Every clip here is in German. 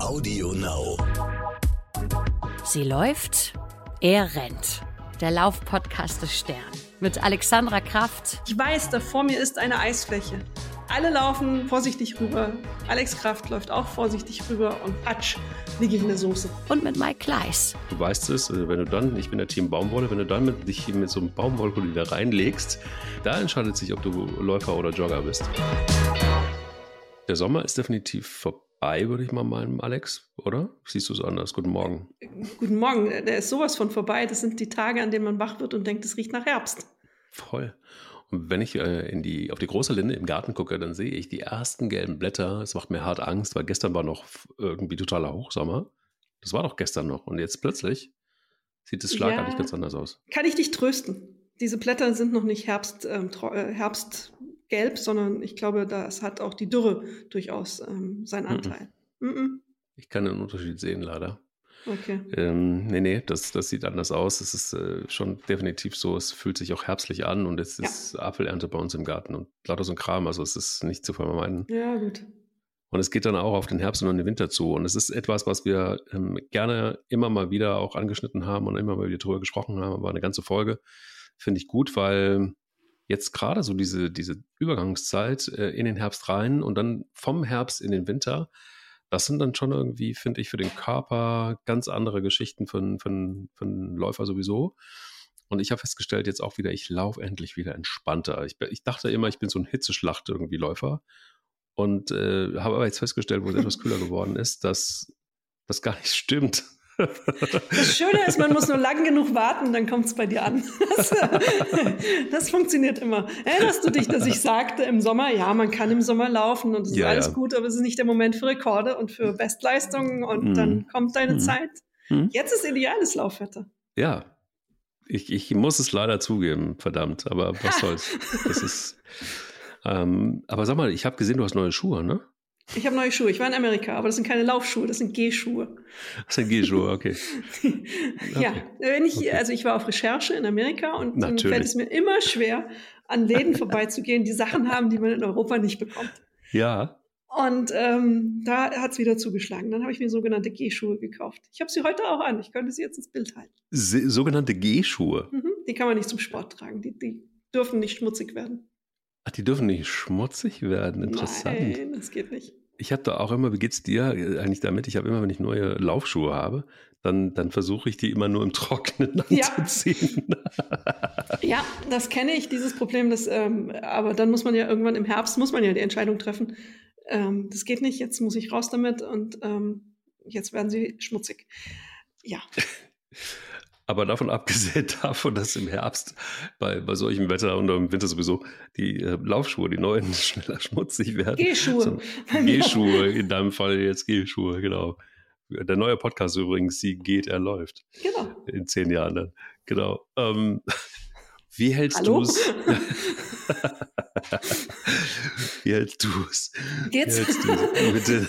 Audio Now. Sie läuft, er rennt. Der Laufpodcast des Stern mit Alexandra Kraft. Ich weiß, da vor mir ist eine Eisfläche. Alle laufen vorsichtig rüber. Alex Kraft läuft auch vorsichtig rüber und patsch, liege ich in der Soße. Und mit Mike Kleiss. Du weißt es, äh, wenn du dann, ich bin der Team Baumwolle, wenn du dann mit, dich mit so einem Baumwollpulli da reinlegst, da entscheidet sich, ob du Läufer oder Jogger bist. Der Sommer ist definitiv vorbei, würde ich mal meinen, Alex, oder? Siehst du es anders? Guten Morgen. Guten Morgen, der ist sowas von vorbei. Das sind die Tage, an denen man wach wird und denkt, es riecht nach Herbst. Voll. Und wenn ich äh, in die, auf die große Linde im Garten gucke, dann sehe ich die ersten gelben Blätter. Es macht mir hart Angst, weil gestern war noch irgendwie totaler Hochsommer. Das war doch gestern noch. Und jetzt plötzlich sieht es schlagartig Ja. ganz anders aus. Kann ich dich trösten? Diese Blätter sind noch nicht Herbst, ähm, tro- Herbstgelb, sondern ich glaube, das hat auch die Dürre durchaus ähm, seinen Mhm. Anteil. Mhm. Ich kann den Unterschied sehen, leider. Okay. Ähm, nee, nee, das, das sieht anders aus. Es ist äh, schon definitiv so. Es fühlt sich auch herbstlich an und es Ja. ist Apfelernte bei uns im Garten und lauter so ein Kram. Also es ist nicht zu vermeiden. Ja, gut. Und es geht dann auch auf den Herbst und den Winter zu. Und es ist etwas, was wir ähm, gerne immer mal wieder auch angeschnitten haben und immer mal wieder drüber gesprochen haben. Aber eine ganze Folge finde ich gut, weil jetzt gerade so diese, diese Übergangszeit äh, in den Herbst rein und dann vom Herbst in den Winter, das sind dann schon irgendwie, finde ich, für den Körper ganz andere Geschichten für, für einen Läufer sowieso. Und ich habe festgestellt, jetzt auch wieder, ich laufe endlich wieder entspannter. Ich, ich dachte immer, ich bin so ein Hitzeschlacht irgendwie Läufer. Und äh, habe aber jetzt festgestellt, wo es etwas kühler geworden ist, dass das gar nicht stimmt. Das Schöne ist, man muss nur lang genug warten, dann kommt es bei dir an. Das, das funktioniert immer. Erinnerst du dich, dass ich sagte im Sommer, ja, man kann im Sommer laufen und es Ja, ist alles ja. gut, aber es ist nicht der Moment für Rekorde und für Bestleistungen und Mhm. dann kommt deine Mhm. Zeit. Hm? Jetzt ist ideales Laufwetter. Ja, ich, ich muss es leider zugeben, verdammt, aber was soll's. Das ist. Ähm, aber sag mal, ich habe gesehen, du hast neue Schuhe, ne? Ich habe neue Schuhe. Ich war in Amerika, aber das sind keine Laufschuhe, das sind Gehschuhe. Das sind G-Schuhe, okay. Ja, wenn ich, Okay. also ich war auf Recherche in Amerika und dann Natürlich. fällt es mir immer schwer, an Läden vorbeizugehen, die Sachen haben, die man in Europa nicht bekommt. Ja, Und ähm, da hat es wieder zugeschlagen. Dann habe ich mir sogenannte Gehschuhe gekauft. Ich habe sie heute auch an. Ich könnte sie jetzt ins Bild halten. se- sogenannte G-Schuhe. Mhm. Die kann man nicht zum Sport tragen. Die, die dürfen nicht schmutzig werden. Ach, die dürfen nicht schmutzig werden. Interessant. Nein, das geht nicht. Ich habe da auch immer, wie geht's dir eigentlich damit? Ich habe immer, wenn ich neue Laufschuhe habe, dann, dann versuche ich die immer nur im Trockenen Ja. anzuziehen. Ja, das kenne ich, dieses Problem. Das, ähm, aber dann muss man ja irgendwann im Herbst, muss man ja die Entscheidung treffen. Ähm, das geht nicht, jetzt muss ich raus damit und ähm, jetzt werden sie schmutzig. Ja, Aber davon abgesehen davon, dass im Herbst bei, bei solchem Wetter und im Winter sowieso die äh, Laufschuhe, die neuen, schneller schmutzig werden. Gehschuhe. So, Gehschuhe, in deinem Fall jetzt Gehschuhe, genau. Der neue Podcast übrigens, sie geht, er läuft. Genau. In zehn Jahren dann. Genau. Ähm, wie hältst du es? wie hältst du es? Geht's? Jetzt mit den,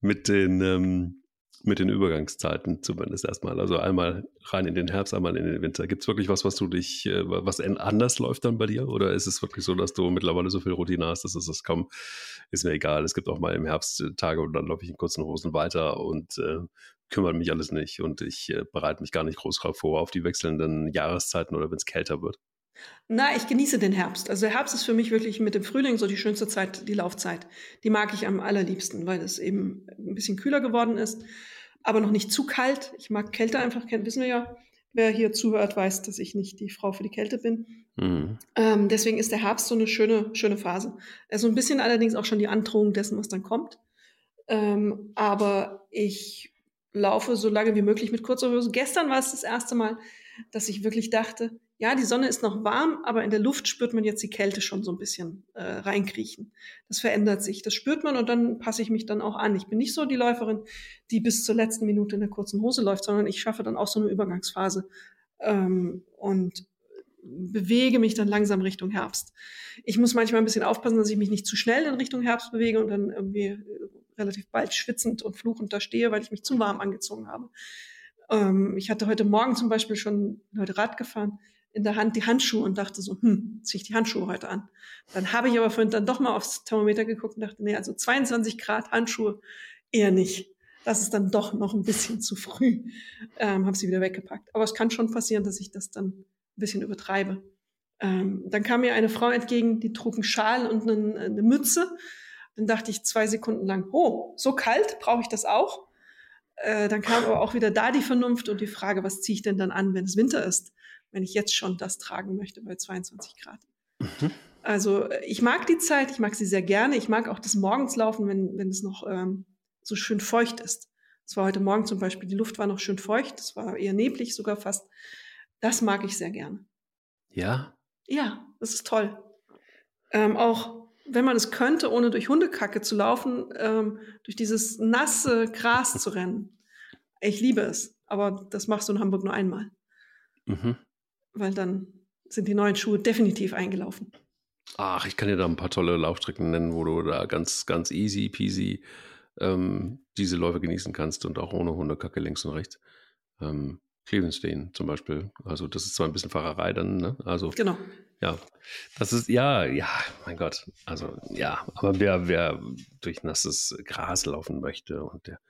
mit den, ähm, mit den Übergangszeiten zumindest erstmal. Also einmal rein in den Herbst, einmal in den Winter. Gibt es wirklich was, was du dich, äh, was anders läuft dann bei dir? Oder ist es wirklich so, dass du mittlerweile so viel Routine hast, dass es das kaum, ist mir egal. Es gibt auch mal im Herbst äh, Tage und dann laufe ich in kurzen Hosen weiter und äh, kümmert mich alles nicht. Und ich äh, bereite mich gar nicht groß drauf vor auf die wechselnden Jahreszeiten oder wenn es kälter wird. Na, ich genieße den Herbst. Also der Herbst ist für mich wirklich mit dem Frühling so die schönste Zeit, die Laufzeit. Die mag ich am allerliebsten, weil es eben ein bisschen kühler geworden ist, aber noch nicht zu kalt. Ich mag Kälte einfach, wissen wir ja. Wer hier zuhört, weiß, dass ich nicht die Frau für die Kälte bin. Mhm. Ähm, deswegen ist der Herbst so eine schöne, schöne Phase. Also ein bisschen allerdings auch schon die Androhung dessen, was dann kommt. Ähm, aber ich laufe so lange wie möglich mit kurzer Hose. Gestern war es das erste Mal, dass ich wirklich dachte, ja, die Sonne ist noch warm, aber in der Luft spürt man jetzt die Kälte schon so ein bisschen äh, reinkriechen. Das verändert sich. Das spürt man und dann passe ich mich dann auch an. Ich bin nicht so die Läuferin, die bis zur letzten Minute in der kurzen Hose läuft, sondern ich schaffe dann auch so eine Übergangsphase ähm, und bewege mich dann langsam Richtung Herbst. Ich muss manchmal ein bisschen aufpassen, dass ich mich nicht zu schnell in Richtung Herbst bewege und dann irgendwie äh, relativ bald schwitzend und fluchend da stehe, weil ich mich zu warm angezogen habe. Ähm, ich hatte heute Morgen zum Beispiel schon heute Rad gefahren. In der Hand die Handschuhe und dachte so, hm, ziehe ich die Handschuhe heute an. Dann habe ich aber vorhin dann doch mal aufs Thermometer geguckt und dachte, nee, also 22 Grad Handschuhe eher nicht. Das ist dann doch noch ein bisschen zu früh. Ähm, habe sie wieder weggepackt. Aber es kann schon passieren, dass ich das dann ein bisschen übertreibe. Ähm, dann kam mir eine Frau entgegen, die trug einen Schal und eine, eine Mütze. Dann dachte ich zwei Sekunden lang, oh, so kalt, brauche ich das auch? Äh, dann kam aber auch wieder da die Vernunft und die Frage, was ziehe ich denn dann an, wenn es Winter ist? Wenn ich jetzt schon das tragen möchte bei 22 Grad. Mhm. Also äh, ich mag die Zeit, ich mag sie sehr gerne. Ich mag auch das Morgenslaufen, wenn, wenn es noch ähm, so schön feucht ist. Es war heute Morgen zum Beispiel, die Luft war noch schön feucht, es war eher neblig sogar fast. Das mag ich sehr gerne. Ja? Ja, das ist toll. Ähm, auch wenn man es könnte, ohne durch Hundekacke zu laufen, ähm, durch dieses nasse Gras zu rennen. Ich liebe es, aber das machst du in Hamburg nur einmal. Mhm weil dann sind die neuen Schuhe definitiv eingelaufen. Ach, ich kann dir da ein paar tolle Laufstrecken nennen, wo du da ganz, ganz easy peasy ähm, diese Läufe genießen kannst und auch ohne Hundekacke links und rechts. Ähm, Clevelandstein zum Beispiel. Also das ist zwar ein bisschen Fahrerei dann, ne? Also genau. Ja, das ist ja, ja, mein Gott. Also ja, aber wer, wer durch nasses Gras laufen möchte und der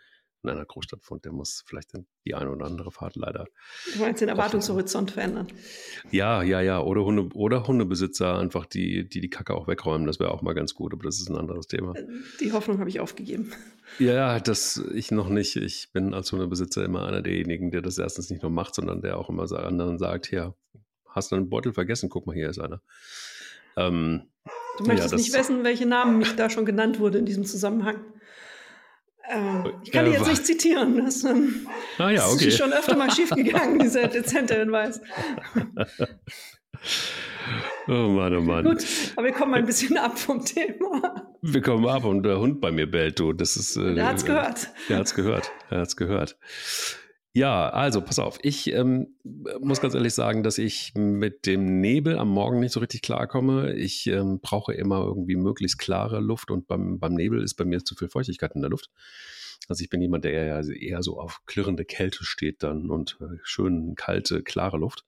in einer Großstadt wohnt, der muss vielleicht die eine oder andere Fahrt leider. Du meinst den Erwartungshorizont verändern? Ja, ja, ja. Oder, Hunde, oder Hundebesitzer einfach, die, die die Kacke auch wegräumen. Das wäre auch mal ganz gut, aber das ist ein anderes Thema. Äh, die Hoffnung habe ich aufgegeben. Ja, das ich noch nicht. Ich bin als Hundebesitzer immer einer derjenigen, der das erstens nicht nur macht, sondern der auch immer anderen sagt, hier, hast du einen Beutel vergessen? Guck mal, hier ist einer. Ähm, du möchtest ja, nicht wissen, welche Namen mich da schon genannt wurde in diesem Zusammenhang. Äh, ich kann die jetzt nicht zitieren. Das, ähm, ah, ja, okay. ist schon öfter mal schiefgegangen, dieser dezente Hinweis. Oh Mann, oh Mann. Gut, aber wir kommen ein bisschen ab vom Thema. Wir kommen ab und der Hund bei mir bellt, du. Das ist, äh, der hat's gehört. Der hat's gehört. Er hat's gehört. Ja, also pass auf. Ich ähm, muss ganz ehrlich sagen, dass ich mit dem Nebel am Morgen nicht so richtig klarkomme. Ich ähm, brauche immer irgendwie möglichst klare Luft und beim, beim Nebel ist bei mir zu viel Feuchtigkeit in der Luft. Also ich bin jemand, der eher, eher so auf klirrende Kälte steht dann und äh, schön kalte, klare Luft.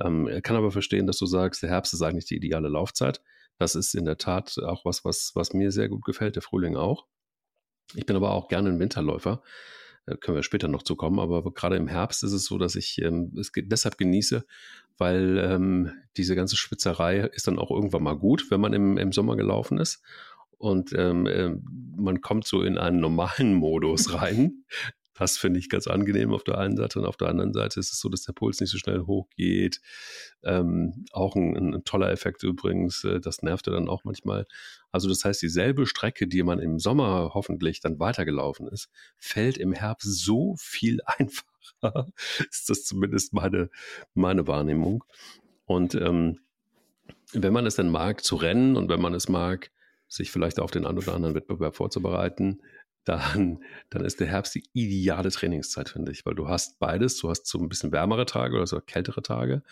Ähm, kann aber verstehen, dass du sagst, der Herbst ist eigentlich die ideale Laufzeit. Das ist in der Tat auch was, was, was mir sehr gut gefällt, der Frühling auch. Ich bin aber auch gerne ein Winterläufer. Da können wir später noch zukommen, aber gerade im Herbst ist es so, dass ich ähm, es deshalb genieße, weil ähm, diese ganze Schwitzerei ist dann auch irgendwann mal gut, wenn man im, im Sommer gelaufen ist. Und ähm, äh, man kommt so in einen normalen Modus rein. Das finde ich ganz angenehm auf der einen Seite und auf der anderen Seite ist es so, dass der Puls nicht so schnell hochgeht. Ähm, auch ein, ein, toller Effekt übrigens, äh, das nervte dann auch manchmal. Also das heißt, dieselbe Strecke, die man im Sommer hoffentlich dann weitergelaufen ist, fällt im Herbst so viel einfacher. ist das zumindest meine, meine Wahrnehmung. Und ähm, wenn man es dann mag zu rennen und wenn man es mag, sich vielleicht auf den einen oder anderen Wettbewerb vorzubereiten, dann, dann ist der Herbst die ideale Trainingszeit, finde ich, weil du hast beides. Du hast so ein bisschen wärmere Tage oder so kältere Tage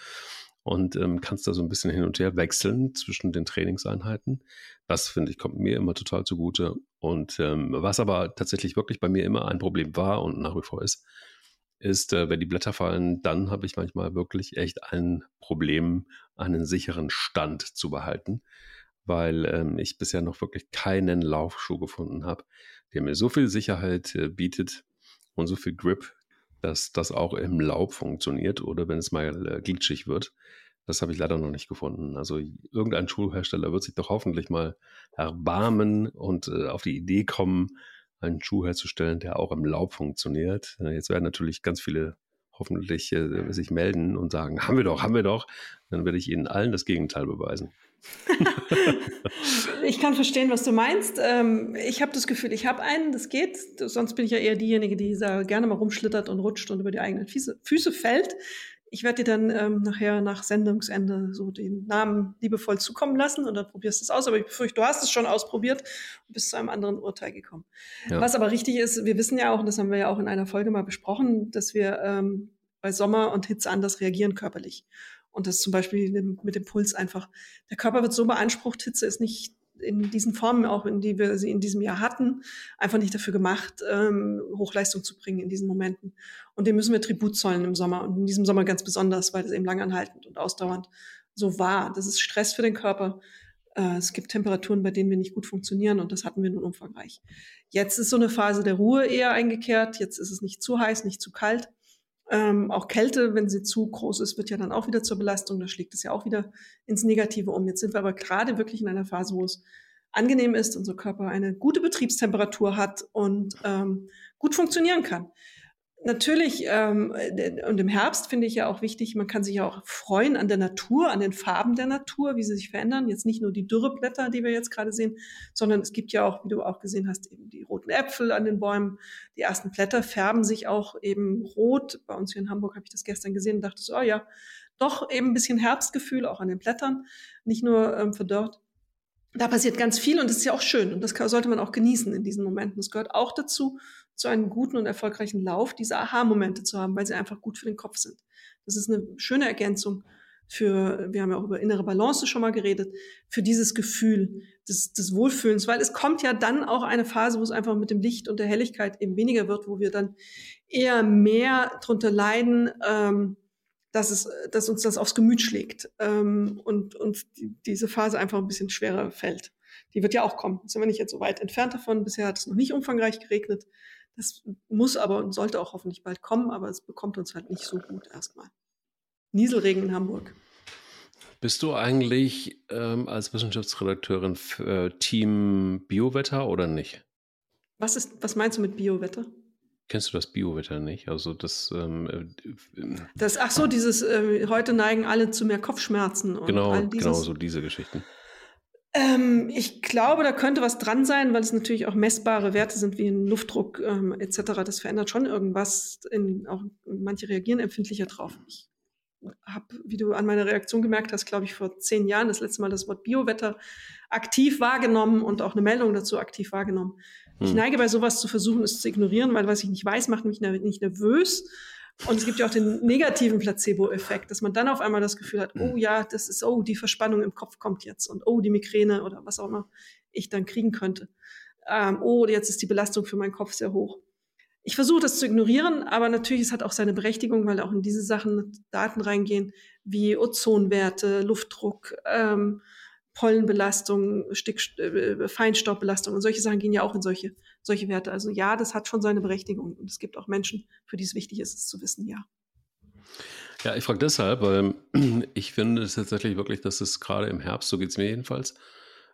und ähm, kannst da so ein bisschen hin und her wechseln zwischen den Trainingseinheiten. Das finde ich kommt mir immer total zugute. Und ähm, was aber tatsächlich wirklich bei mir immer ein Problem war und nach wie vor ist, ist, äh, wenn die Blätter fallen, dann habe ich manchmal wirklich echt ein Problem, einen sicheren Stand zu behalten, weil ähm, ich bisher noch wirklich keinen Laufschuh gefunden habe, der mir so viel Sicherheit äh, bietet und so viel Grip, dass das auch im Laub funktioniert oder wenn es mal äh, glitschig wird. Das habe ich leider noch nicht gefunden. Also irgendein Schuhhersteller wird sich doch hoffentlich mal erbarmen und äh, auf die Idee kommen, einen Schuh herzustellen, der auch im Laub funktioniert. Äh, jetzt werden natürlich ganz viele hoffentlich äh, sich melden und sagen, haben wir doch, haben wir doch. Dann werde ich Ihnen allen das Gegenteil beweisen. ich kann verstehen, was du meinst. Ähm, ich habe das Gefühl, ich habe einen, das geht. Sonst bin ich ja eher diejenige, die da gerne mal rumschlittert und rutscht und über die eigenen Füße, Füße fällt. Ich werde dir dann ähm, nachher nach Sendungsende so den Namen liebevoll zukommen lassen und dann probierst du es aus. Aber ich befürchte, du hast es schon ausprobiert und bist zu einem anderen Urteil gekommen. Ja. Was aber richtig ist, wir wissen ja auch, und das haben wir ja auch in einer Folge mal besprochen, dass wir ähm, bei Sommer und Hitze anders reagieren körperlich. Und das zum Beispiel mit dem Puls einfach. Der Körper wird so beansprucht, Hitze ist nicht in diesen Formen auch, in die wir sie in diesem Jahr hatten, einfach nicht dafür gemacht, ähm, Hochleistung zu bringen in diesen Momenten. Und dem müssen wir Tribut zollen im Sommer und in diesem Sommer ganz besonders, weil es eben langanhaltend und ausdauernd so war. Das ist Stress für den Körper. Äh, es gibt Temperaturen, bei denen wir nicht gut funktionieren und das hatten wir nun umfangreich. Jetzt ist so eine Phase der Ruhe eher eingekehrt. Jetzt ist es nicht zu heiß, nicht zu kalt. Ähm, auch Kälte, wenn sie zu groß ist, wird ja dann auch wieder zur Belastung. Da schlägt es ja auch wieder ins Negative um. Jetzt sind wir aber gerade wirklich in einer Phase, wo es angenehm ist, unser Körper eine gute Betriebstemperatur hat und ähm, gut funktionieren kann. Natürlich, ähm, und im Herbst finde ich ja auch wichtig, man kann sich ja auch freuen an der Natur, an den Farben der Natur, wie sie sich verändern. Jetzt nicht nur die Dürreblätter, die wir jetzt gerade sehen, sondern es gibt ja auch, wie du auch gesehen hast, eben die roten Äpfel an den Bäumen. Die ersten Blätter färben sich auch eben rot. Bei uns hier in Hamburg habe ich das gestern gesehen und dachte so, oh ja, doch eben ein bisschen Herbstgefühl auch an den Blättern, nicht nur ähm, verdorrt da passiert ganz viel und das ist ja auch schön und das sollte man auch genießen in diesen Momenten. Es gehört auch dazu, zu einem guten und erfolgreichen Lauf diese Aha-Momente zu haben, weil sie einfach gut für den Kopf sind. Das ist eine schöne Ergänzung für, wir haben ja auch über innere Balance schon mal geredet, für dieses Gefühl des, des Wohlfühlens, weil es kommt ja dann auch eine Phase, wo es einfach mit dem Licht und der Helligkeit eben weniger wird, wo wir dann eher mehr drunter leiden, ähm, dass, es, dass uns das aufs Gemüt schlägt ähm, und, und die, diese Phase einfach ein bisschen schwerer fällt. Die wird ja auch kommen. Sind wir nicht jetzt so weit entfernt davon. Bisher hat es noch nicht umfangreich geregnet. Das muss aber und sollte auch hoffentlich bald kommen, aber es bekommt uns halt nicht so gut erstmal. Nieselregen in Hamburg. Bist du eigentlich ähm, als Wissenschaftsredakteurin für äh, Team Biowetter oder nicht? Was, ist, was meinst du mit Biowetter? Kennst du das Biowetter nicht? Also das, ähm, äh, das ach so, dieses äh, heute neigen alle zu mehr Kopfschmerzen und genau, genau so diese Geschichten. Ähm, ich glaube, da könnte was dran sein, weil es natürlich auch messbare Werte sind wie ein Luftdruck ähm, etc. Das verändert schon irgendwas. In, auch manche reagieren empfindlicher drauf. Ich habe, wie du an meiner Reaktion gemerkt hast, glaube ich, vor zehn Jahren das letzte Mal das Wort Biowetter aktiv wahrgenommen und auch eine Meldung dazu aktiv wahrgenommen. Ich hm. neige bei sowas zu versuchen, es zu ignorieren, weil was ich nicht weiß, macht mich nicht nervös. Und es gibt ja auch den negativen Placebo-Effekt, dass man dann auf einmal das Gefühl hat, oh hm. ja, das ist, oh, die Verspannung im Kopf kommt jetzt und oh, die Migräne oder was auch immer ich dann kriegen könnte. Ähm, oh, jetzt ist die Belastung für meinen Kopf sehr hoch. Ich versuche das zu ignorieren, aber natürlich, es hat auch seine Berechtigung, weil auch in diese Sachen Daten reingehen, wie Ozonwerte, Luftdruck, ähm, Pollenbelastung, Stick, äh, Feinstaubbelastung und solche Sachen gehen ja auch in solche, solche Werte. Also ja, das hat schon seine Berechtigung und es gibt auch Menschen, für die es wichtig ist, es zu wissen, ja. Ja, ich frage deshalb, weil ich finde es tatsächlich wirklich, dass es gerade im Herbst, so geht es mir jedenfalls,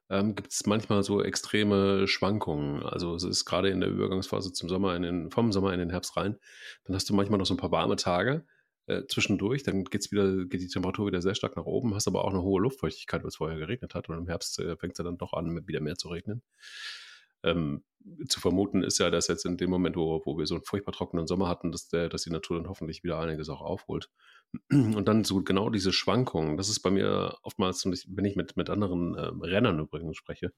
ähm, gibt es manchmal so extreme Schwankungen. Also es ist gerade in der Übergangsphase zum Sommer, in den, vom Sommer in den Herbst rein, dann hast du manchmal noch so ein paar warme Tage äh, zwischendurch, dann geht's wieder, geht die Temperatur wieder sehr stark nach oben, hast aber auch eine hohe Luftfeuchtigkeit, weil es vorher geregnet hat und im Herbst äh, fängt es dann doch an, wieder mehr zu regnen. Ähm, zu vermuten ist ja, dass jetzt in dem Moment, wo, wo wir so einen furchtbar trockenen Sommer hatten, dass, der, dass die Natur dann hoffentlich wieder einiges auch aufholt. Und dann so genau diese Schwankungen, das ist bei mir oftmals, wenn ich mit, mit anderen äh, Rennern übrigens spreche,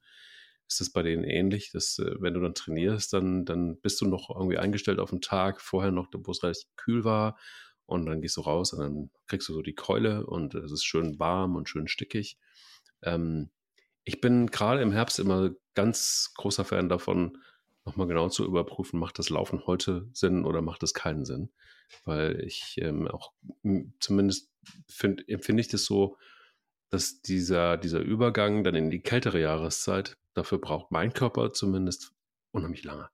ist das bei denen ähnlich, dass äh, wenn du dann trainierst, dann, dann bist du noch irgendwie eingestellt auf einen Tag vorher noch, wo es relativ kühl war und dann gehst du raus und dann kriegst du so die Keule und es ist schön warm und schön stickig. Ähm, ich bin gerade im Herbst immer ganz großer Fan davon, nochmal genau zu überprüfen, macht das Laufen heute Sinn oder macht es keinen Sinn? Weil ich ähm, auch zumindest find, empfinde ich das so, dass dieser, dieser Übergang dann in die kältere Jahreszeit, dafür braucht mein Körper zumindest unheimlich lange,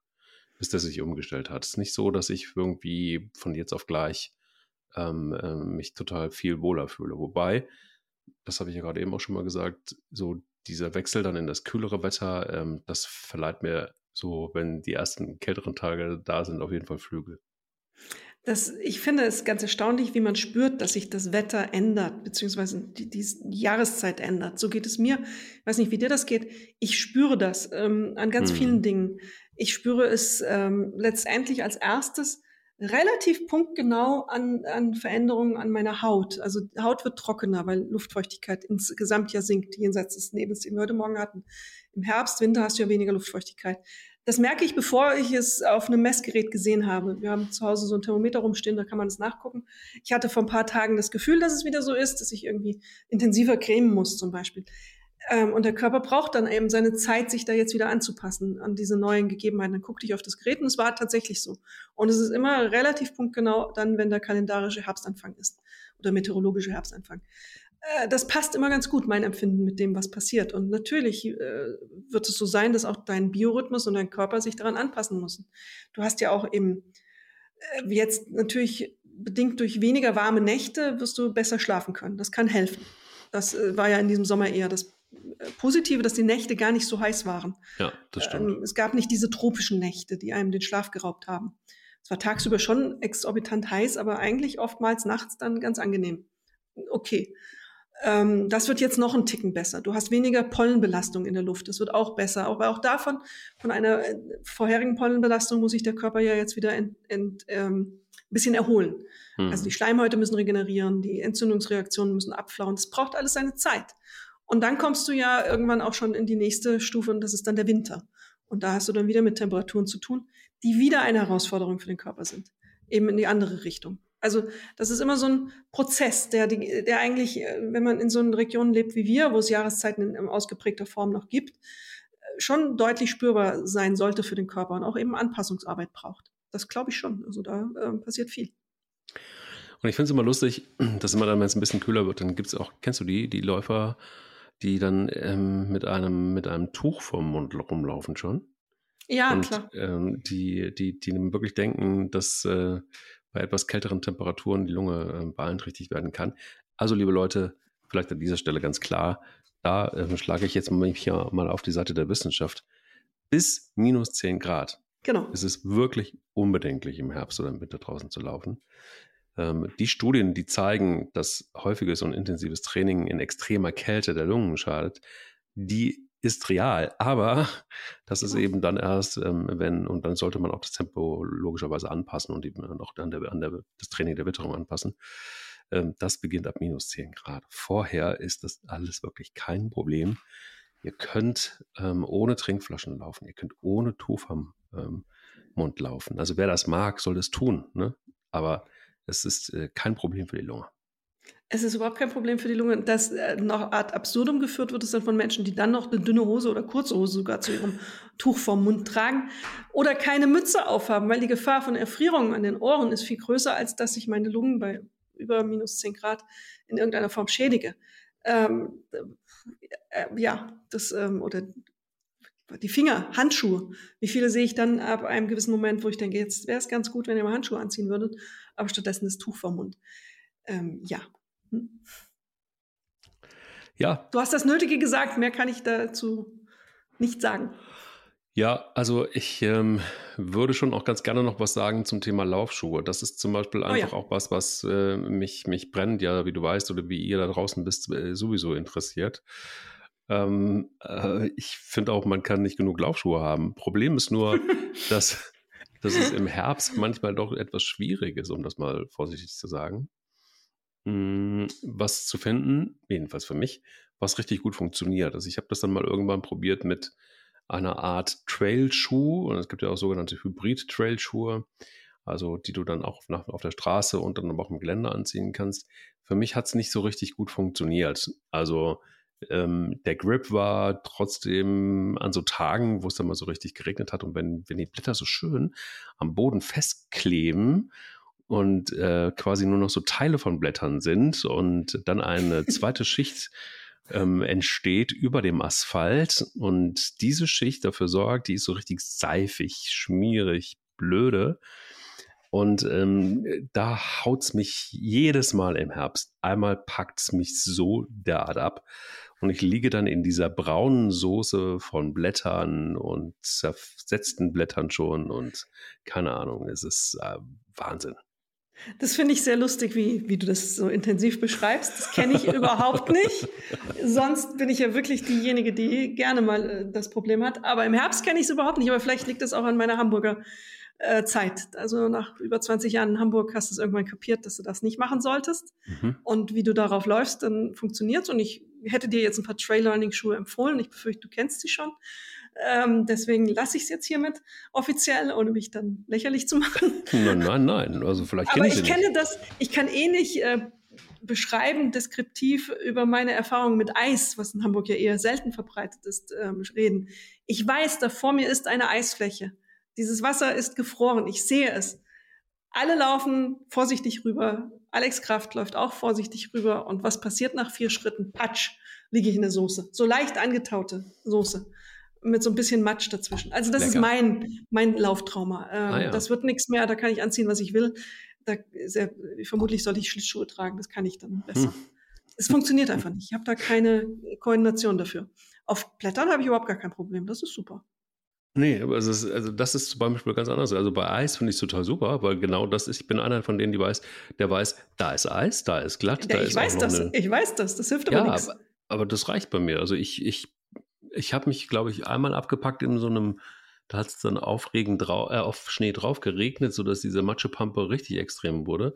bis der sich umgestellt hat. Es ist nicht so, dass ich irgendwie von jetzt auf gleich ähm, äh, mich total viel wohler fühle. Wobei, das habe ich ja gerade eben auch schon mal gesagt, so dieser Wechsel dann in das kühlere Wetter, ähm, das verleiht mir so, wenn die ersten kälteren Tage da sind, auf jeden Fall Flügel. Das, ich finde es ganz erstaunlich, wie man spürt, dass sich das Wetter ändert, beziehungsweise die, die, Jahreszeit ändert. So geht es mir. Ich weiß nicht, wie dir das geht. Ich spüre das ähm, an ganz hm. vielen Dingen. Ich spüre es ähm, letztendlich als erstes relativ punktgenau an, an Veränderungen an meiner Haut. Also Haut wird trockener, weil Luftfeuchtigkeit insgesamt ja sinkt, jenseits des Nebels, den wir heute Morgen hatten. Im Herbst, Winter hast du ja weniger Luftfeuchtigkeit. Das merke ich, bevor ich es auf einem Messgerät gesehen habe. Wir haben zu Hause so ein Thermometer rumstehen, da kann man es nachgucken. Ich hatte vor ein paar Tagen das Gefühl, dass es wieder so ist, dass ich irgendwie intensiver cremen muss zum Beispiel. Ähm, und der Körper braucht dann eben seine Zeit, sich da jetzt wieder anzupassen an diese neuen Gegebenheiten. Dann guck dich auf das Gerät und es war tatsächlich so. Und es ist immer relativ punktgenau dann, wenn der kalendarische Herbstanfang ist oder meteorologische Herbstanfang. Äh, das passt immer ganz gut, mein Empfinden mit dem, was passiert. Und natürlich äh, wird es so sein, dass auch dein Biorhythmus und dein Körper sich daran anpassen müssen. Du hast ja auch eben äh, jetzt natürlich bedingt durch weniger warme Nächte wirst du besser schlafen können. Das kann helfen. Das äh, war ja in diesem Sommer eher das Positive, dass die Nächte gar nicht so heiß waren. Ja, das stimmt. Ähm, es gab nicht diese tropischen Nächte, die einem den Schlaf geraubt haben. Es war tagsüber schon exorbitant heiß, aber eigentlich oftmals nachts dann ganz angenehm. Okay. Ähm, das wird jetzt noch ein Ticken besser. Du hast weniger Pollenbelastung in der Luft. Das wird auch besser. Aber auch davon, von einer äh, vorherigen Pollenbelastung muss sich der Körper ja jetzt wieder ent, ent, ähm, ein bisschen erholen. Mhm. Also die Schleimhäute müssen regenerieren, die Entzündungsreaktionen müssen abflauen. Das braucht alles seine Zeit. Und dann kommst du ja irgendwann auch schon in die nächste Stufe und das ist dann der Winter. Und da hast du dann wieder mit Temperaturen zu tun, die wieder eine Herausforderung für den Körper sind. Eben in die andere Richtung. Also das ist immer so ein Prozess, der, der eigentlich, äh, wenn man in so einer Region lebt wie wir, wo es Jahreszeiten in, ausgeprägter Form noch gibt, äh, schon deutlich spürbar sein sollte für den Körper und auch eben Anpassungsarbeit braucht. Das glaube ich schon. Also da äh, passiert viel. Und ich finde es immer lustig, dass immer dann, wenn es ein bisschen kühler wird, dann gibt es auch, kennst du die, die Läufer, die dann ähm, mit, einem, mit einem Tuch vorm Mund rumlaufen schon? Ja, und, klar. Ähm, die, die, die wirklich denken, dass äh, bei etwas kälteren Temperaturen die Lunge äh, beeinträchtigt werden kann. Also, liebe Leute, vielleicht an dieser Stelle ganz klar, da äh, schlage ich jetzt mich hier mal auf die Seite der Wissenschaft. Bis minus 10 Grad genau. ist es wirklich unbedenklich, im Herbst oder im Winter draußen zu laufen. Ähm, die Studien, die zeigen, dass häufiges und intensives Training in extremer Kälte der Lungen schadet, die ist real, aber das ist eben dann erst, ähm, wenn, und dann sollte man auch das Tempo logischerweise anpassen und eben auch an, der, an der, das Training der Witterung anpassen. Ähm, das beginnt ab minus 10 Grad. Vorher ist das alles wirklich kein Problem. Ihr könnt ohne Trinkflaschen laufen, ihr könnt ohne Tuch am Mund laufen. Also wer das mag, soll das tun. Ne? Aber es ist äh, kein Problem für die Lunge. Es ist überhaupt kein Problem für die Lunge. Das äh, noch ad absurdum geführt wird, ist dann von Menschen, die dann noch eine dünne Hose oder kurze Hose sogar zu ihrem Tuch vorm Mund tragen oder keine Mütze aufhaben, weil die Gefahr von Erfrierungen an den Ohren ist viel größer, als dass ich meine Lungen bei über minus 10 Grad in irgendeiner Form schädige. Ähm, äh, ja, das, ähm, oder die Finger, Handschuhe. Wie viele sehe ich dann ab einem gewissen Moment, wo ich denke, jetzt wäre es ganz gut, wenn ihr mal Handschuhe anziehen würdet, aber stattdessen das Tuch vom Mund. Ähm, ja. Hm. Ja. Du hast das Nötige gesagt, mehr kann ich dazu nicht sagen. Ja, also ich ähm, würde schon auch ganz gerne noch was sagen zum Thema Laufschuhe. Das ist zum Beispiel einfach oh ja. auch was, was äh, mich, mich brennt, ja, wie du weißt oder wie ihr da draußen bist, äh, sowieso interessiert. Ähm, äh, ich finde auch, man kann nicht genug Laufschuhe haben. Problem ist nur, dass, dass es im Herbst manchmal doch etwas schwierig ist, um das mal vorsichtig zu sagen. Hm, was zu finden, jedenfalls für mich, was richtig gut funktioniert. Also ich habe das dann mal irgendwann probiert mit einer Art Trailschuh und es gibt ja auch sogenannte Hybrid-Trailschuhe, also die du dann auch auf, auf der Straße und dann auch im Gelände anziehen kannst. Für mich hat es nicht so richtig gut funktioniert. Also ähm, der Grip war trotzdem an so Tagen, wo es dann mal so richtig geregnet hat und wenn, wenn die Blätter so schön am Boden festkleben und äh, quasi nur noch so Teile von Blättern sind und dann eine zweite Schicht ähm, entsteht über dem Asphalt und diese Schicht dafür sorgt, die ist so richtig seifig, schmierig, blöde. Und ähm, da es mich jedes Mal im Herbst. Einmal packt es mich so derart ab. Und ich liege dann in dieser braunen Soße von Blättern und zersetzten Blättern schon und keine Ahnung, es ist äh, Wahnsinn. Das finde ich sehr lustig, wie, wie du das so intensiv beschreibst. Das kenne ich überhaupt nicht. Sonst bin ich ja wirklich diejenige, die gerne mal äh, das Problem hat. Aber im Herbst kenne ich es überhaupt nicht. Aber vielleicht liegt es auch an meiner Hamburger äh, Zeit. Also nach über 20 Jahren in Hamburg hast du es irgendwann kapiert, dass du das nicht machen solltest. Mhm. Und wie du darauf läufst, dann funktioniert es. Und ich hätte dir jetzt ein paar Trail-Learning-Schuhe empfohlen. Ich befürchte, du kennst sie schon. Ähm, deswegen lasse ich es jetzt hiermit offiziell, ohne mich dann lächerlich zu machen. Nein, nein, nein. Also vielleicht kenne ich, ich kenne nicht. das. Ich kann eh nicht äh, beschreiben, deskriptiv über meine Erfahrungen mit Eis, was in Hamburg ja eher selten verbreitet ist, ähm, reden. Ich weiß, da vor mir ist eine Eisfläche. Dieses Wasser ist gefroren. Ich sehe es. Alle laufen vorsichtig rüber. Alex Kraft läuft auch vorsichtig rüber. Und was passiert nach vier Schritten? Patsch, liege ich in der Soße. So leicht angetaute Soße. Mit so ein bisschen Matsch dazwischen. Also das Lecker. ist mein, mein Lauftrauma. Ähm, ah, ja. Das wird nichts mehr, da kann ich anziehen, was ich will. Da, sehr, vermutlich sollte ich Schlittschuhe tragen, das kann ich dann besser. Hm. Es funktioniert einfach nicht. Ich habe da keine Koordination dafür. Auf Blättern habe ich überhaupt gar kein Problem. Das ist super. Nee, also, es, also das ist zum Beispiel ganz anders. Also bei Eis finde ich es total super, weil genau das ist, ich bin einer von denen, die weiß, der weiß, da ist Eis, da ist glatt, ja, da ich ist weiß das, eine... ich weiß das, das hilft aber ja, nichts. Aber, aber das reicht bei mir. Also ich, ich, ich habe mich, glaube ich, einmal abgepackt in so einem da hat es dann auf, Regen drau äh, auf Schnee drauf geregnet, sodass diese Matschepampe richtig extrem wurde.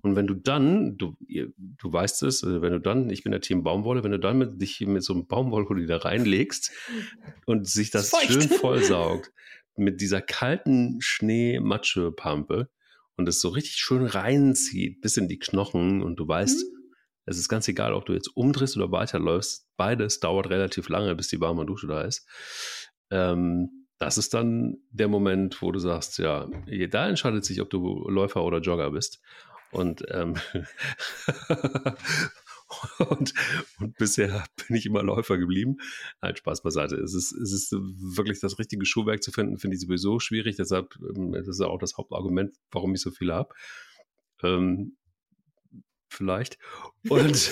Und wenn du dann, du, du weißt es, also wenn du dann, ich bin der Team Baumwolle, wenn du dann mit, dich mit so einem Baumwollhoodie da reinlegst und sich das Feucht. schön vollsaugt mit dieser kalten Schnee-Matschepampe und es so richtig schön reinzieht bis in die Knochen und du weißt, mhm. es ist ganz egal, ob du jetzt umdrehst oder weiterläufst, beides dauert relativ lange, bis die warme Dusche da ist. Ähm, das ist dann der Moment, wo du sagst, ja, da entscheidet sich, ob du Läufer oder Jogger bist. Und, ähm, und, und, bisher bin ich immer Läufer geblieben. Nein, Spaß beiseite. Es ist, es ist wirklich das richtige Schuhwerk zu finden, finde ich sowieso schwierig. Deshalb, ähm, das ist auch das Hauptargument, warum ich so viele habe. Ähm, vielleicht. Und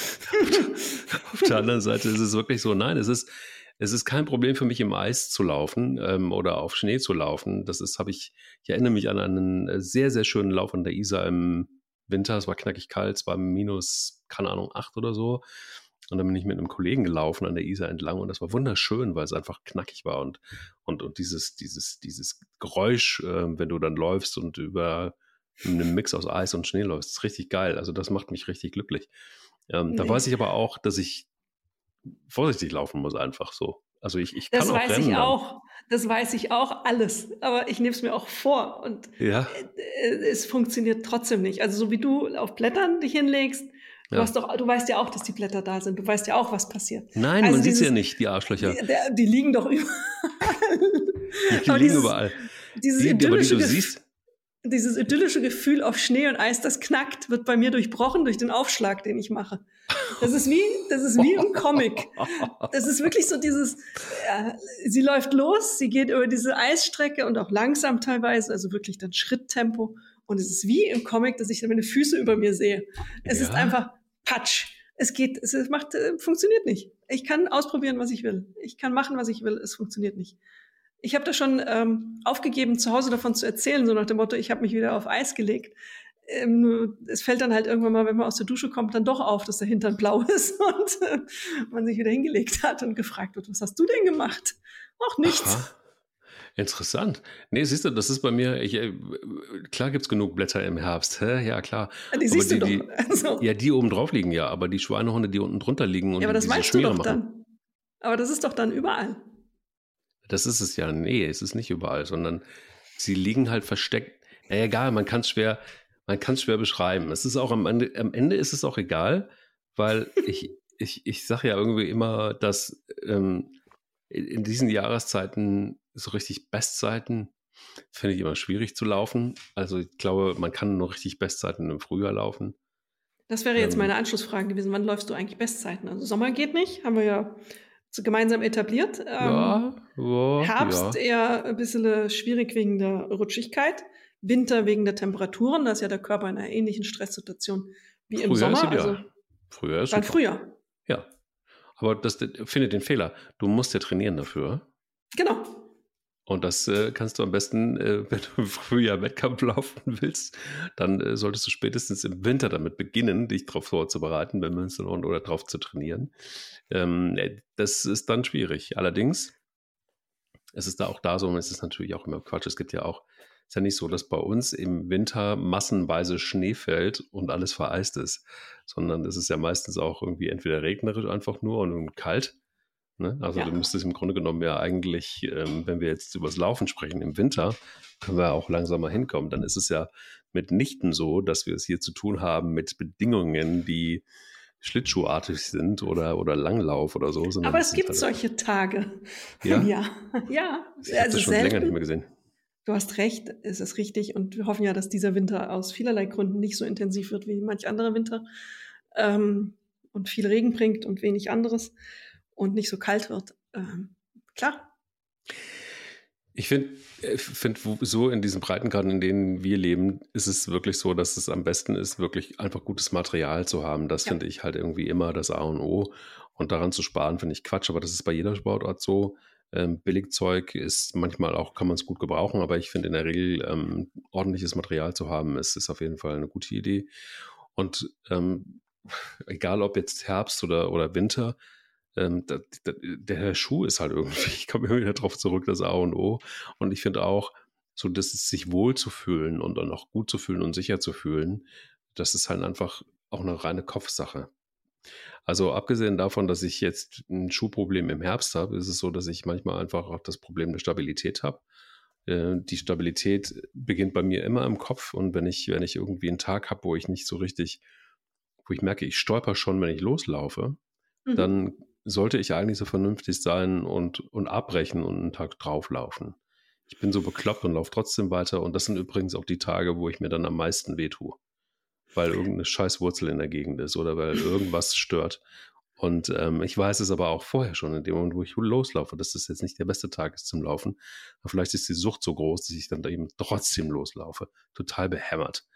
auf der anderen Seite ist es wirklich so, nein, es ist, es ist kein Problem für mich, im Eis zu laufen ähm, oder auf Schnee zu laufen. Das ist, habe ich, ich erinnere mich an einen äh, sehr, sehr schönen Lauf an der Isar im Winter. Es war knackig kalt, es war minus, keine Ahnung, acht oder so. Und dann bin ich mit einem Kollegen gelaufen an der Isar entlang und das war wunderschön, weil es einfach knackig war und, und, und dieses, dieses, dieses Geräusch, äh, wenn du dann läufst und über einen Mix aus Eis und Schnee läufst, ist richtig geil. Also das macht mich richtig glücklich. Ähm, nee. Da weiß ich aber auch, dass ich vorsichtig laufen muss, einfach so. Also ich, ich kann das auch weiß rennen ich auch. Das weiß ich auch alles. Aber ich nehme es mir auch vor. Und ja. Äh, es funktioniert trotzdem nicht. Also so wie du auf Blättern dich hinlegst, Du, ja. hast doch, du weißt ja auch, dass die Blätter da sind. Du weißt ja auch, was passiert. Nein, also man sieht sie ja nicht, die Arschlöcher. Die, der, die liegen doch überall. Die, die liegen dieses, überall. Dieses die, idyllische aber die du siehst, dieses idyllische Gefühl auf Schnee und Eis, das knackt, wird bei mir durchbrochen durch den Aufschlag, den ich mache. Das ist wie, das ist wie im Comic. Das ist wirklich so dieses, ja, sie läuft los, sie geht über diese Eisstrecke und auch langsam teilweise, also wirklich dann Schritttempo. Und es ist wie im Comic, dass ich meine Füße über mir sehe. Es ja. ist einfach Patsch. Es geht, es macht, äh, funktioniert nicht. Ich kann ausprobieren, was ich will. Ich kann machen, was ich will. Es funktioniert nicht ich habe da schon ähm, aufgegeben, zu Hause davon zu erzählen, so nach dem Motto, ich habe mich wieder auf Eis gelegt. Ähm, es fällt dann halt irgendwann mal, wenn man aus der Dusche kommt, dann doch auf, dass der Hintern blau ist und äh, man sich wieder hingelegt hat und gefragt wird, was hast du denn gemacht? Auch nichts. Aha. Interessant. Nee, siehst du, das ist bei mir, ich, äh, klar gibt es genug Blätter im Herbst. Hä? Ja, klar. Ja, die siehst die, du doch. Die, also. Ja, die oben drauf liegen ja, aber die Schweinehunde, die unten drunter liegen und ja, aber das weißt du doch machen. dann. Aber das ist doch dann überall. Das ist es ja. Nee, es ist nicht überall, sondern sie liegen halt versteckt. Egal, man kann es schwer, man kann es schwer beschreiben. Es ist auch am Ende, am Ende ist es auch egal, weil ich, ich, ich sage ja irgendwie immer, dass ähm, in diesen Jahreszeiten so richtig Bestzeiten finde ich immer schwierig zu laufen. Also ich glaube, man kann nur richtig Bestzeiten im Frühjahr laufen. Das wäre jetzt ähm, meine Anschlussfrage gewesen. Wann läufst du eigentlich Bestzeiten? Also Sommer geht nicht, haben wir ja gemeinsam etabliert. Ähm, ja, ja, Herbst ja. eher ein bisschen schwierig wegen der Rutschigkeit. Winter wegen der Temperaturen. Da ist ja der Körper in einer ähnlichen Stresssituation wie im Frühjahr Sommer. Ist also Früher ist Dann super. früher. Ja. Aber das finde den Fehler. Du musst ja trainieren dafür. Genau. Und das äh, kannst du am besten, äh, wenn du im Frühjahr Wettkampf laufen willst, dann äh, solltest du spätestens im Winter damit beginnen, dich darauf vorzubereiten, wenn man oder darauf zu trainieren. Ähm, äh, das ist dann schwierig. Allerdings, es ist da auch da so, und es ist natürlich auch immer Quatsch. Es gibt ja auch, ist ja nicht so, dass bei uns im Winter massenweise Schnee fällt und alles vereist ist, sondern es ist ja meistens auch irgendwie entweder regnerisch einfach nur und kalt Ne? Also ja. du müsstest im Grunde genommen ja eigentlich, ähm, wenn wir jetzt über das Laufen sprechen, im Winter, können wir auch langsam mal hinkommen. Dann ist es ja mitnichten so, dass wir es hier zu tun haben mit Bedingungen, die schlittschuhartig sind oder, oder Langlauf oder so. Aber es gibt halt solche Tage. Ja? ja. ja. Ich also das schon selten. länger nicht mehr gesehen. Du hast recht, es ist richtig. Und wir hoffen ja, dass dieser Winter aus vielerlei Gründen nicht so intensiv wird wie manch anderer Winter ähm, und viel Regen bringt und wenig anderes und nicht so kalt wird. Ähm, klar. Ich finde, äh, find, so in diesen Breitengraden, in denen wir leben, ist es wirklich so, dass es am besten ist, wirklich einfach gutes Material zu haben. Das ja. finde ich halt irgendwie immer das A und O. Und daran zu sparen, finde ich Quatsch, aber das ist bei jeder Sportart so. Ähm, Billigzeug ist manchmal auch, kann man es gut gebrauchen, aber ich finde in der Regel ähm, ordentliches Material zu haben, ist, ist auf jeden Fall eine gute Idee. Und ähm, egal ob jetzt Herbst oder, oder Winter, ähm, da, da, der Schuh ist halt irgendwie, ich komme immer wieder darauf zurück, das A und O. Und ich finde auch, so dass es sich wohl zu fühlen und dann auch gut zu fühlen und sicher zu fühlen, das ist halt einfach auch eine reine Kopfsache. Also abgesehen davon, dass ich jetzt ein Schuhproblem im Herbst habe, ist es so, dass ich manchmal einfach auch das Problem der Stabilität habe. Äh, die Stabilität beginnt bei mir immer im Kopf und wenn ich, wenn ich irgendwie einen Tag habe, wo ich nicht so richtig, wo ich merke, ich stolper schon, wenn ich loslaufe, mhm. dann sollte ich eigentlich so vernünftig sein und, und abbrechen und einen Tag drauflaufen. Ich bin so bekloppt und laufe trotzdem weiter. Und das sind übrigens auch die Tage, wo ich mir dann am meisten wehtue. Weil irgendeine Scheißwurzel in der Gegend ist oder weil irgendwas stört. Und ähm, ich weiß es aber auch vorher schon, in dem Moment, wo ich loslaufe, dass das jetzt nicht der beste Tag ist zum Laufen. Aber vielleicht ist die Sucht so groß, dass ich dann da eben trotzdem loslaufe. Total behämmert.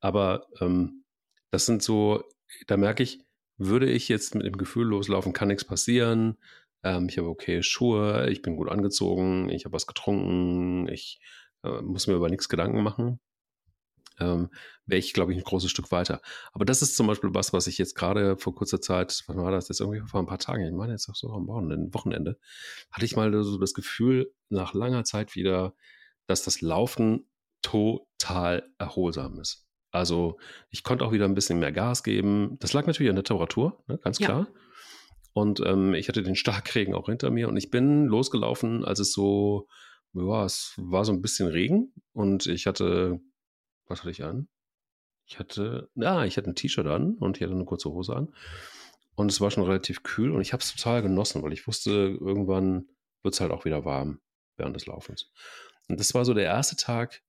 Aber ähm, das sind so, da merke ich, würde ich jetzt mit dem Gefühl loslaufen, kann nichts passieren. Ähm, ich habe okay Schuhe, ich bin gut angezogen, ich habe was getrunken, ich äh, muss mir über nichts Gedanken machen. Ähm, wäre ich, glaube ich, ein großes Stück weiter. Aber das ist zum Beispiel was, was ich jetzt gerade vor kurzer Zeit, wann war das jetzt irgendwie vor ein paar Tagen, ich meine jetzt auch so am Wochenende, hatte ich mal so das Gefühl, nach langer Zeit wieder, dass das Laufen total erholsam ist. Also ich konnte auch wieder ein bisschen mehr Gas geben. Das lag natürlich an der Temperatur, ne, ganz klar. Ja. Und ähm, ich hatte den Starkregen auch hinter mir und ich bin losgelaufen, als es so, ja, es war so ein bisschen Regen und ich hatte, was hatte ich an? Ich hatte, ja, ich hatte ein T-Shirt an und ich hatte eine kurze Hose an. Und es war schon relativ kühl und ich habe es total genossen, weil ich wusste, irgendwann wird es halt auch wieder warm während des Laufens. Und das war so der erste Tag,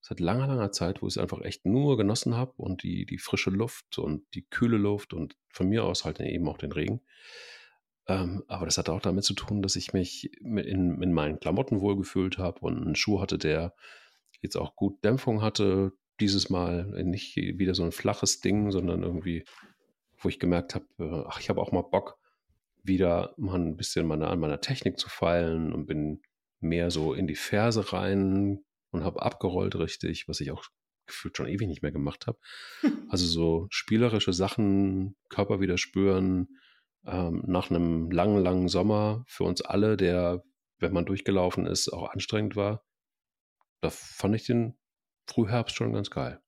seit langer, langer Zeit, wo ich es einfach echt nur genossen habe und die, die frische Luft und die kühle Luft und von mir aus halt eben auch den Regen. Ähm, aber das hatte auch damit zu tun, dass ich mich in, in meinen Klamotten wohlgefühlt habe und einen Schuh hatte, der jetzt auch gut Dämpfung hatte. Dieses Mal nicht wieder so ein flaches Ding, sondern irgendwie, wo ich gemerkt habe, äh, ach, ich habe auch mal Bock, wieder mal ein bisschen meine, an meiner Technik zu feilen und bin mehr so in die Ferse rein und habe abgerollt richtig, was ich auch gefühlt schon ewig nicht mehr gemacht habe. Also so spielerische Sachen, Körper wieder spüren, ähm, nach einem langen, langen Sommer für uns alle, der, wenn man durchgelaufen ist, auch anstrengend war. Da fand ich den Frühherbst schon ganz geil.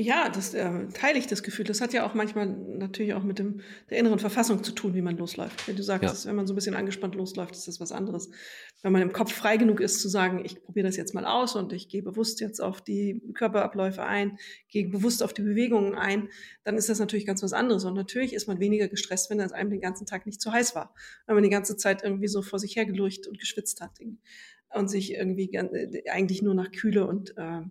Ja, das äh, teile ich das Gefühl. Das hat ja auch manchmal natürlich auch mit dem, der inneren Verfassung zu tun, wie man losläuft. Wenn du sagst, ja. wenn man so ein bisschen angespannt losläuft, ist das was anderes. Wenn man im Kopf frei genug ist zu sagen, ich probiere das jetzt mal aus und ich gehe bewusst jetzt auf die Körperabläufe ein, gehe bewusst auf die Bewegungen ein, dann ist das natürlich ganz was anderes. Und natürlich ist man weniger gestresst, wenn es einem den ganzen Tag nicht zu heiß war. Wenn man die ganze Zeit irgendwie so vor sich hergelurcht und geschwitzt hat und sich irgendwie äh, eigentlich nur nach Kühle und äh,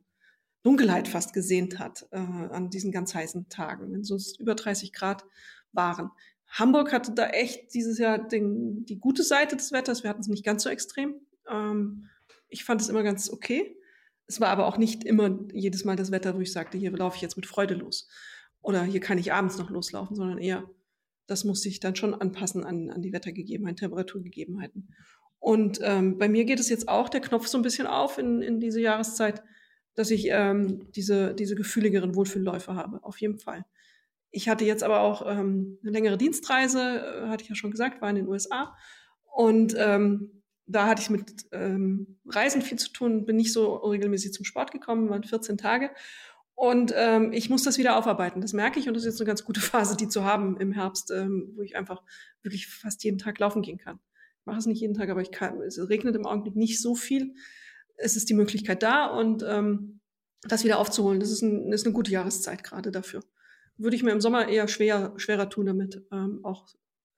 Dunkelheit fast gesehnt hat äh, an diesen ganz heißen Tagen, wenn so über 30 Grad waren. Hamburg hatte da echt dieses Jahr den, die gute Seite des Wetters. Wir hatten es nicht ganz so extrem. Ähm, ich fand es immer ganz okay. Es war aber auch nicht immer jedes Mal das Wetter, wo ich sagte, hier laufe ich jetzt mit Freude los. Oder hier kann ich abends noch loslaufen, sondern eher, das musste ich dann schon anpassen an, an die Wettergegebenheiten, Temperaturgegebenheiten. Und ähm, bei mir geht es jetzt auch der Knopf so ein bisschen auf in, in diese Jahreszeit dass ich ähm, diese, diese gefühligeren Wohlfühlläufe habe, auf jeden Fall. Ich hatte jetzt aber auch ähm, eine längere Dienstreise, äh, hatte ich ja schon gesagt, war in den USA. Und ähm, da hatte ich mit ähm, Reisen viel zu tun, bin nicht so regelmäßig zum Sport gekommen, waren 14 Tage. Und ähm, ich muss das wieder aufarbeiten, das merke ich. Und das ist jetzt eine ganz gute Phase, die zu haben im Herbst, ähm, wo ich einfach wirklich fast jeden Tag laufen gehen kann. mache es nicht jeden Tag, aber ich kann, es regnet im Augenblick nicht so viel. Es ist die Möglichkeit da und ähm, das wieder aufzuholen, das ist, ein, ist eine gute Jahreszeit gerade dafür. Würde ich mir im Sommer eher schwer, schwerer tun damit, ähm, auch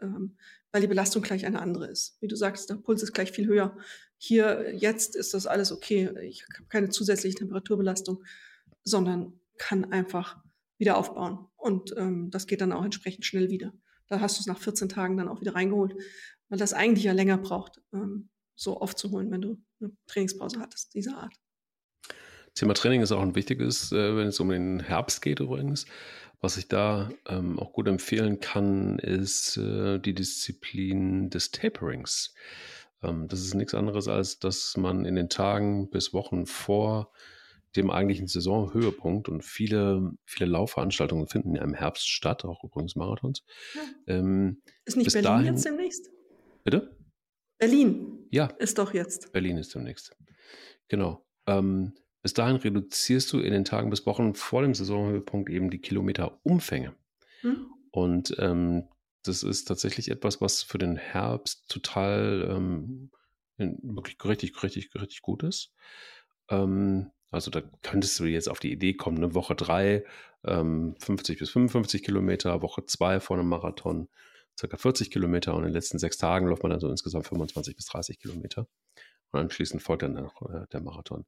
ähm, weil die Belastung gleich eine andere ist. Wie du sagst, der Puls ist gleich viel höher. Hier, jetzt ist das alles okay. Ich habe keine zusätzliche Temperaturbelastung, sondern kann einfach wieder aufbauen. Und ähm, das geht dann auch entsprechend schnell wieder. Da hast du es nach 14 Tagen dann auch wieder reingeholt, weil das eigentlich ja länger braucht, ähm, so aufzuholen, wenn du eine Trainingspause hattest, dieser Art. Thema Training ist auch ein wichtiges, äh, wenn es um den Herbst geht übrigens. Was ich da ähm, auch gut empfehlen kann, ist äh, die Disziplin des Taperings. Ähm, das ist nichts anderes, als dass man in den Tagen bis Wochen vor dem eigentlichen Saisonhöhepunkt und viele, viele Laufveranstaltungen finden ja im Herbst statt, auch übrigens Marathons. Ja. Ähm, ist nicht Berlin dahin, jetzt demnächst? Bitte? Berlin. Ja. Ist doch jetzt. Berlin ist demnächst. Genau. Ähm, bis dahin reduzierst du in den Tagen bis Wochen vor dem Saisonhöhepunkt eben die Kilometerumfänge. Hm. Und ähm, das ist tatsächlich etwas, was für den Herbst total ähm, wirklich richtig, richtig, richtig gut ist. Ähm, also da könntest du jetzt auf die Idee kommen, eine Woche drei, ähm, 50 bis 55 Kilometer, Woche zwei vor einem Marathon, circa 40 Kilometer und in den letzten sechs Tagen läuft man dann so insgesamt 25 bis 30 Kilometer. Und anschließend folgt dann noch äh, der Marathon.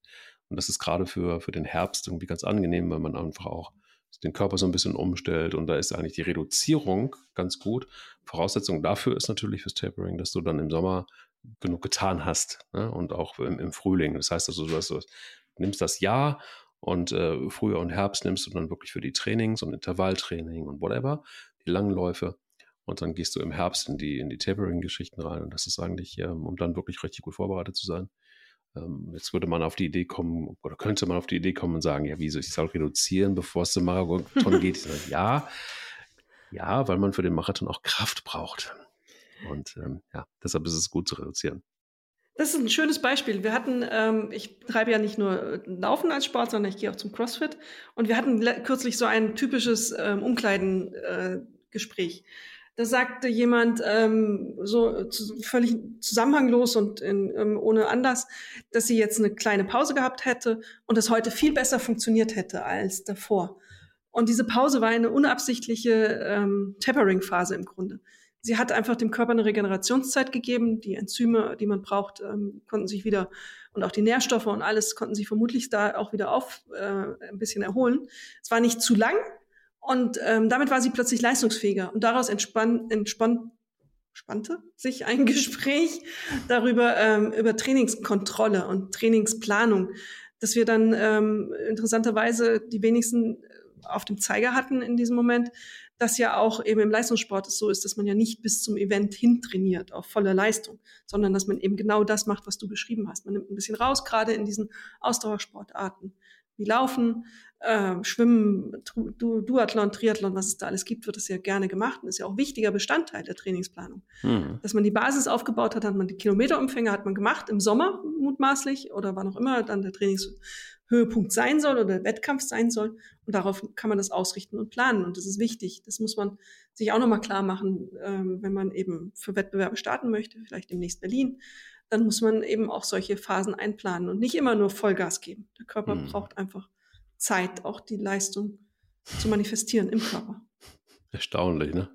Und das ist gerade für, für den Herbst irgendwie ganz angenehm, weil man einfach auch den Körper so ein bisschen umstellt und da ist eigentlich die Reduzierung ganz gut. Voraussetzung dafür ist natürlich fürs Tapering, dass du dann im Sommer genug getan hast ne? und auch im, im, Frühling. Das heißt also, du, du nimmst das Jahr und äh, Frühjahr und Herbst nimmst du dann wirklich für die Trainings und Intervalltraining und whatever, die Langläufe und dann gehst du im Herbst in die, in die Tapering-Geschichten rein. Und das ist eigentlich, ähm, um dann wirklich richtig gut vorbereitet zu sein. Ähm, jetzt würde man auf die Idee kommen, oder könnte man auf die Idee kommen und sagen, ja, wieso, ich soll reduzieren, bevor es zum Marathon geht. Sage, ja, ja, weil man für den Marathon auch Kraft braucht. Und ähm, ja, deshalb ist es gut zu reduzieren. Das ist ein schönes Beispiel. Wir hatten, ähm, ich treibe ja nicht nur äh, Laufen als Sport, sondern ich gehe auch zum CrossFit. Und wir hatten kürzlich so ein typisches ähm, Umkleidengespräch. Äh, da sagte jemand ähm, so zu, völlig zusammenhanglos und in, ähm, ohne Anlass, dass sie jetzt eine kleine Pause gehabt hätte und es heute viel besser funktioniert hätte als davor. Und diese Pause war eine unabsichtliche ähm, Tapering-Phase im Grunde. Sie hat einfach dem Körper eine Regenerationszeit gegeben. Die Enzyme, die man braucht, ähm, konnten sich wieder und auch die Nährstoffe und alles konnten sich vermutlich da auch wieder auf äh, ein bisschen erholen. Es war nicht zu lang, und ähm, damit war sie plötzlich leistungsfähiger. Und daraus entspann, entspann, spannte sich ein Gespräch darüber, ähm, über Trainingskontrolle und Trainingsplanung, dass wir dann ähm, interessanterweise die wenigsten auf dem Zeiger hatten in diesem Moment, dass ja auch eben im Leistungssport es so ist, dass man ja nicht bis zum Event hin trainiert auf volle Leistung, sondern dass man eben genau das macht, was du beschrieben hast. Man nimmt ein bisschen raus, gerade in diesen Ausdauersportarten wie Laufen, äh, Schwimmen, du Duathlon, Triathlon, was es da alles gibt, wird das ja gerne gemacht und ist ja auch wichtiger Bestandteil der Trainingsplanung. Mhm. Dass man die Basis aufgebaut hat, hat man die Kilometerumfänge hat man gemacht im Sommer mutmaßlich oder wann auch immer dann der Trainingshöhepunkt sein soll oder der Wettkampf sein soll und darauf kann man das ausrichten und planen und das ist wichtig. Das muss man sich auch nochmal klar machen, ähm, wenn man eben für Wettbewerbe starten möchte, vielleicht demnächst Berlin dann muss man eben auch solche Phasen einplanen und nicht immer nur Vollgas geben. Der Körper mhm. braucht einfach Zeit, auch die Leistung zu manifestieren im Körper. Erstaunlich, ne?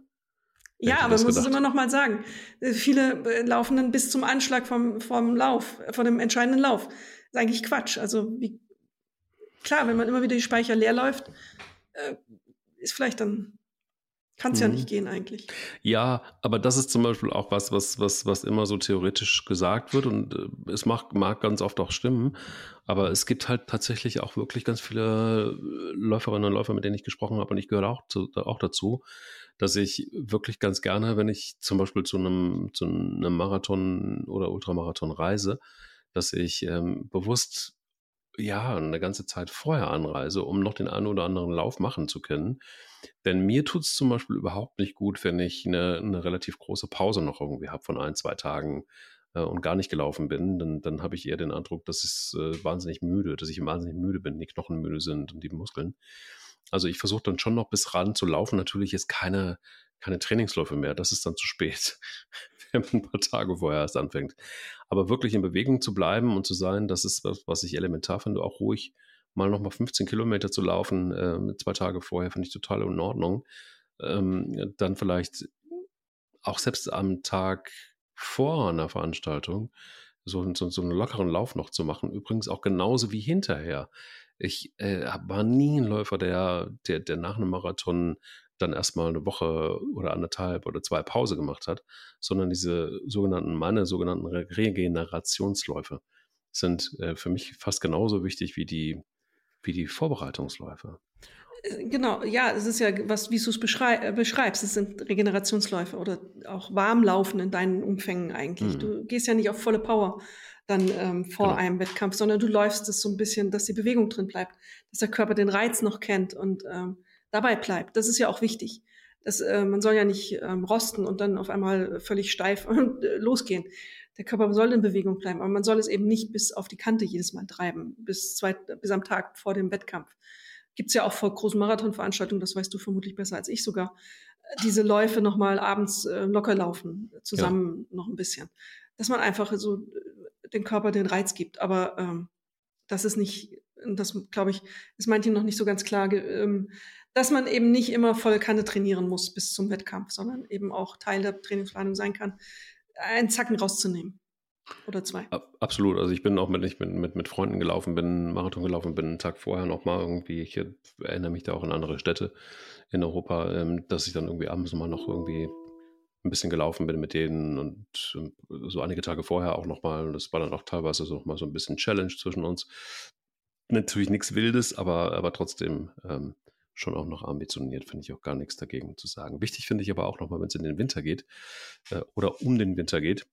Ja, aber man muss es immer noch mal sagen. Äh, viele äh, laufen dann bis zum Anschlag vom, vom Lauf, von dem entscheidenden Lauf. Das ist eigentlich Quatsch. Also wie, klar, wenn man immer wieder die Speicher leer läuft, äh, ist vielleicht dann kann es mhm. ja nicht gehen eigentlich. Ja, aber das ist zum Beispiel auch was, was, was, was immer so theoretisch gesagt wird und äh, es mag, mag ganz oft auch stimmen. Aber es gibt halt tatsächlich auch wirklich ganz viele äh, Läuferinnen und Läufer, mit denen ich gesprochen habe und ich gehöre auch, zu, auch dazu, dass ich wirklich ganz gerne, wenn ich zum Beispiel zu einem, zu einem Marathon oder Ultramarathon reise, dass ich ähm, bewusst ja eine ganze Zeit vorher anreise, um noch den einen oder anderen Lauf machen zu können denn mir tut es zum Beispiel überhaupt nicht gut, wenn ich eine, eine relativ große Pause noch irgendwie habe von ein, zwei Tagen äh, und gar nicht gelaufen bin. Dann, dann habe ich eher den Eindruck, dass ich äh, wahnsinnig müde, dass ich wahnsinnig müde bin, die Knochen müde sind und die Muskeln. Also ich versuche dann schon noch bis ran zu laufen. Natürlich ist keine, keine Trainingsläufe mehr. Das ist dann zu spät, wenn man ein paar Tage vorher erst anfängt. Aber wirklich in Bewegung zu bleiben und zu sein, das ist was, was ich elementar finde, auch ruhig mal nochmal 15 Kilometer zu laufen, äh, zwei Tage vorher, finde ich total in Ordnung. Ähm, dann vielleicht auch selbst am Tag vor einer Veranstaltung so, so, so einen lockeren Lauf noch zu machen. Übrigens auch genauso wie hinterher. Ich äh, war nie ein Läufer, der, der, der nach einem Marathon dann erstmal eine Woche oder anderthalb oder zwei Pause gemacht hat, sondern diese sogenannten, meine sogenannten Regenerationsläufe sind äh, für mich fast genauso wichtig wie die, wie die Vorbereitungsläufe. Äh, genau, ja, es ist ja, was, wie du es beschrei äh, beschreibst, es sind Regenerationsläufe oder auch Warmlaufen in deinen Umfängen eigentlich. Mhm. Du gehst ja nicht auf volle Power dann ähm, vor genau. einem Wettkampf, sondern du läufst es so ein bisschen, dass die Bewegung drin bleibt, dass der Körper den Reiz noch kennt und ähm, dabei bleibt. Das ist ja auch wichtig. Das, äh, man soll ja nicht ähm, rosten und dann auf einmal völlig steif und, äh, losgehen. Der Körper soll in Bewegung bleiben, aber man soll es eben nicht bis auf die Kante jedes Mal treiben, bis, zwei, bis am Tag vor dem Wettkampf. Gibt's ja auch vor großen Marathonveranstaltungen, das weißt du vermutlich besser als ich sogar, diese Läufe nochmal abends äh, locker laufen, zusammen ja. noch ein bisschen. Dass man einfach so den Körper den Reiz gibt. Aber ähm, das ist nicht, das glaube ich, ist manchen noch nicht so ganz klar, ähm, dass man eben nicht immer voll Kanne trainieren muss bis zum Wettkampf, sondern eben auch Teil der Trainingsplanung sein kann, einen Zacken rauszunehmen. Oder zwei. Absolut. Also ich bin auch mit, ich bin mit, mit Freunden gelaufen, bin Marathon gelaufen, bin einen Tag vorher nochmal irgendwie, ich erinnere mich da auch an andere Städte in Europa, ähm, dass ich dann irgendwie abends mal noch irgendwie ein bisschen gelaufen bin mit denen und so einige Tage vorher auch nochmal. Und das war dann auch teilweise so nochmal so ein bisschen Challenge zwischen uns. Natürlich nichts Wildes, aber, aber trotzdem ähm, schon auch noch ambitioniert, finde ich auch gar nichts dagegen zu sagen. Wichtig finde ich aber auch nochmal, wenn es in den Winter geht äh, oder um den Winter geht,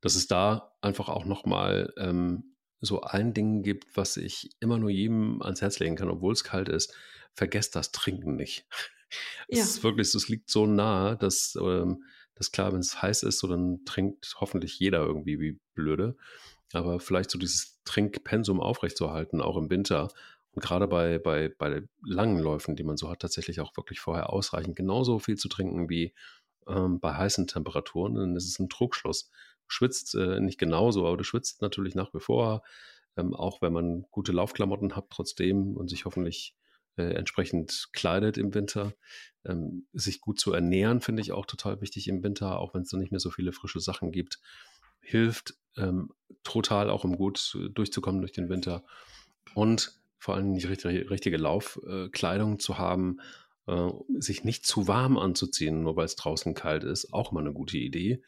dass es da einfach auch nochmal ähm, so ein Ding gibt, was ich immer nur jedem ans Herz legen kann, obwohl es kalt ist. Vergesst das Trinken nicht. Ja. Es ist wirklich, es liegt so nah, dass, ähm, dass klar, wenn es heiß ist, so dann trinkt hoffentlich jeder irgendwie wie blöde. Aber vielleicht so dieses Trinkpensum aufrechtzuerhalten, auch im Winter. Und gerade bei, bei, bei langen Läufen, die man so hat, tatsächlich auch wirklich vorher ausreichend genauso viel zu trinken wie ähm, bei heißen Temperaturen. Dann ist es ein Trugschluss. Du schwitzt äh, nicht genauso, aber du schwitzt natürlich nach wie vor. Ähm, auch wenn man gute Laufklamotten hat, trotzdem und sich hoffentlich äh, entsprechend kleidet im Winter. Ähm, sich gut zu ernähren, finde ich auch total wichtig im Winter, auch wenn es dann nicht mehr so viele frische Sachen gibt. Hilft ähm, total auch, um gut durchzukommen durch den Winter. Und vor allem die richtige, richtige Laufkleidung äh, zu haben, äh, sich nicht zu warm anzuziehen, nur weil es draußen kalt ist, auch mal eine gute Idee.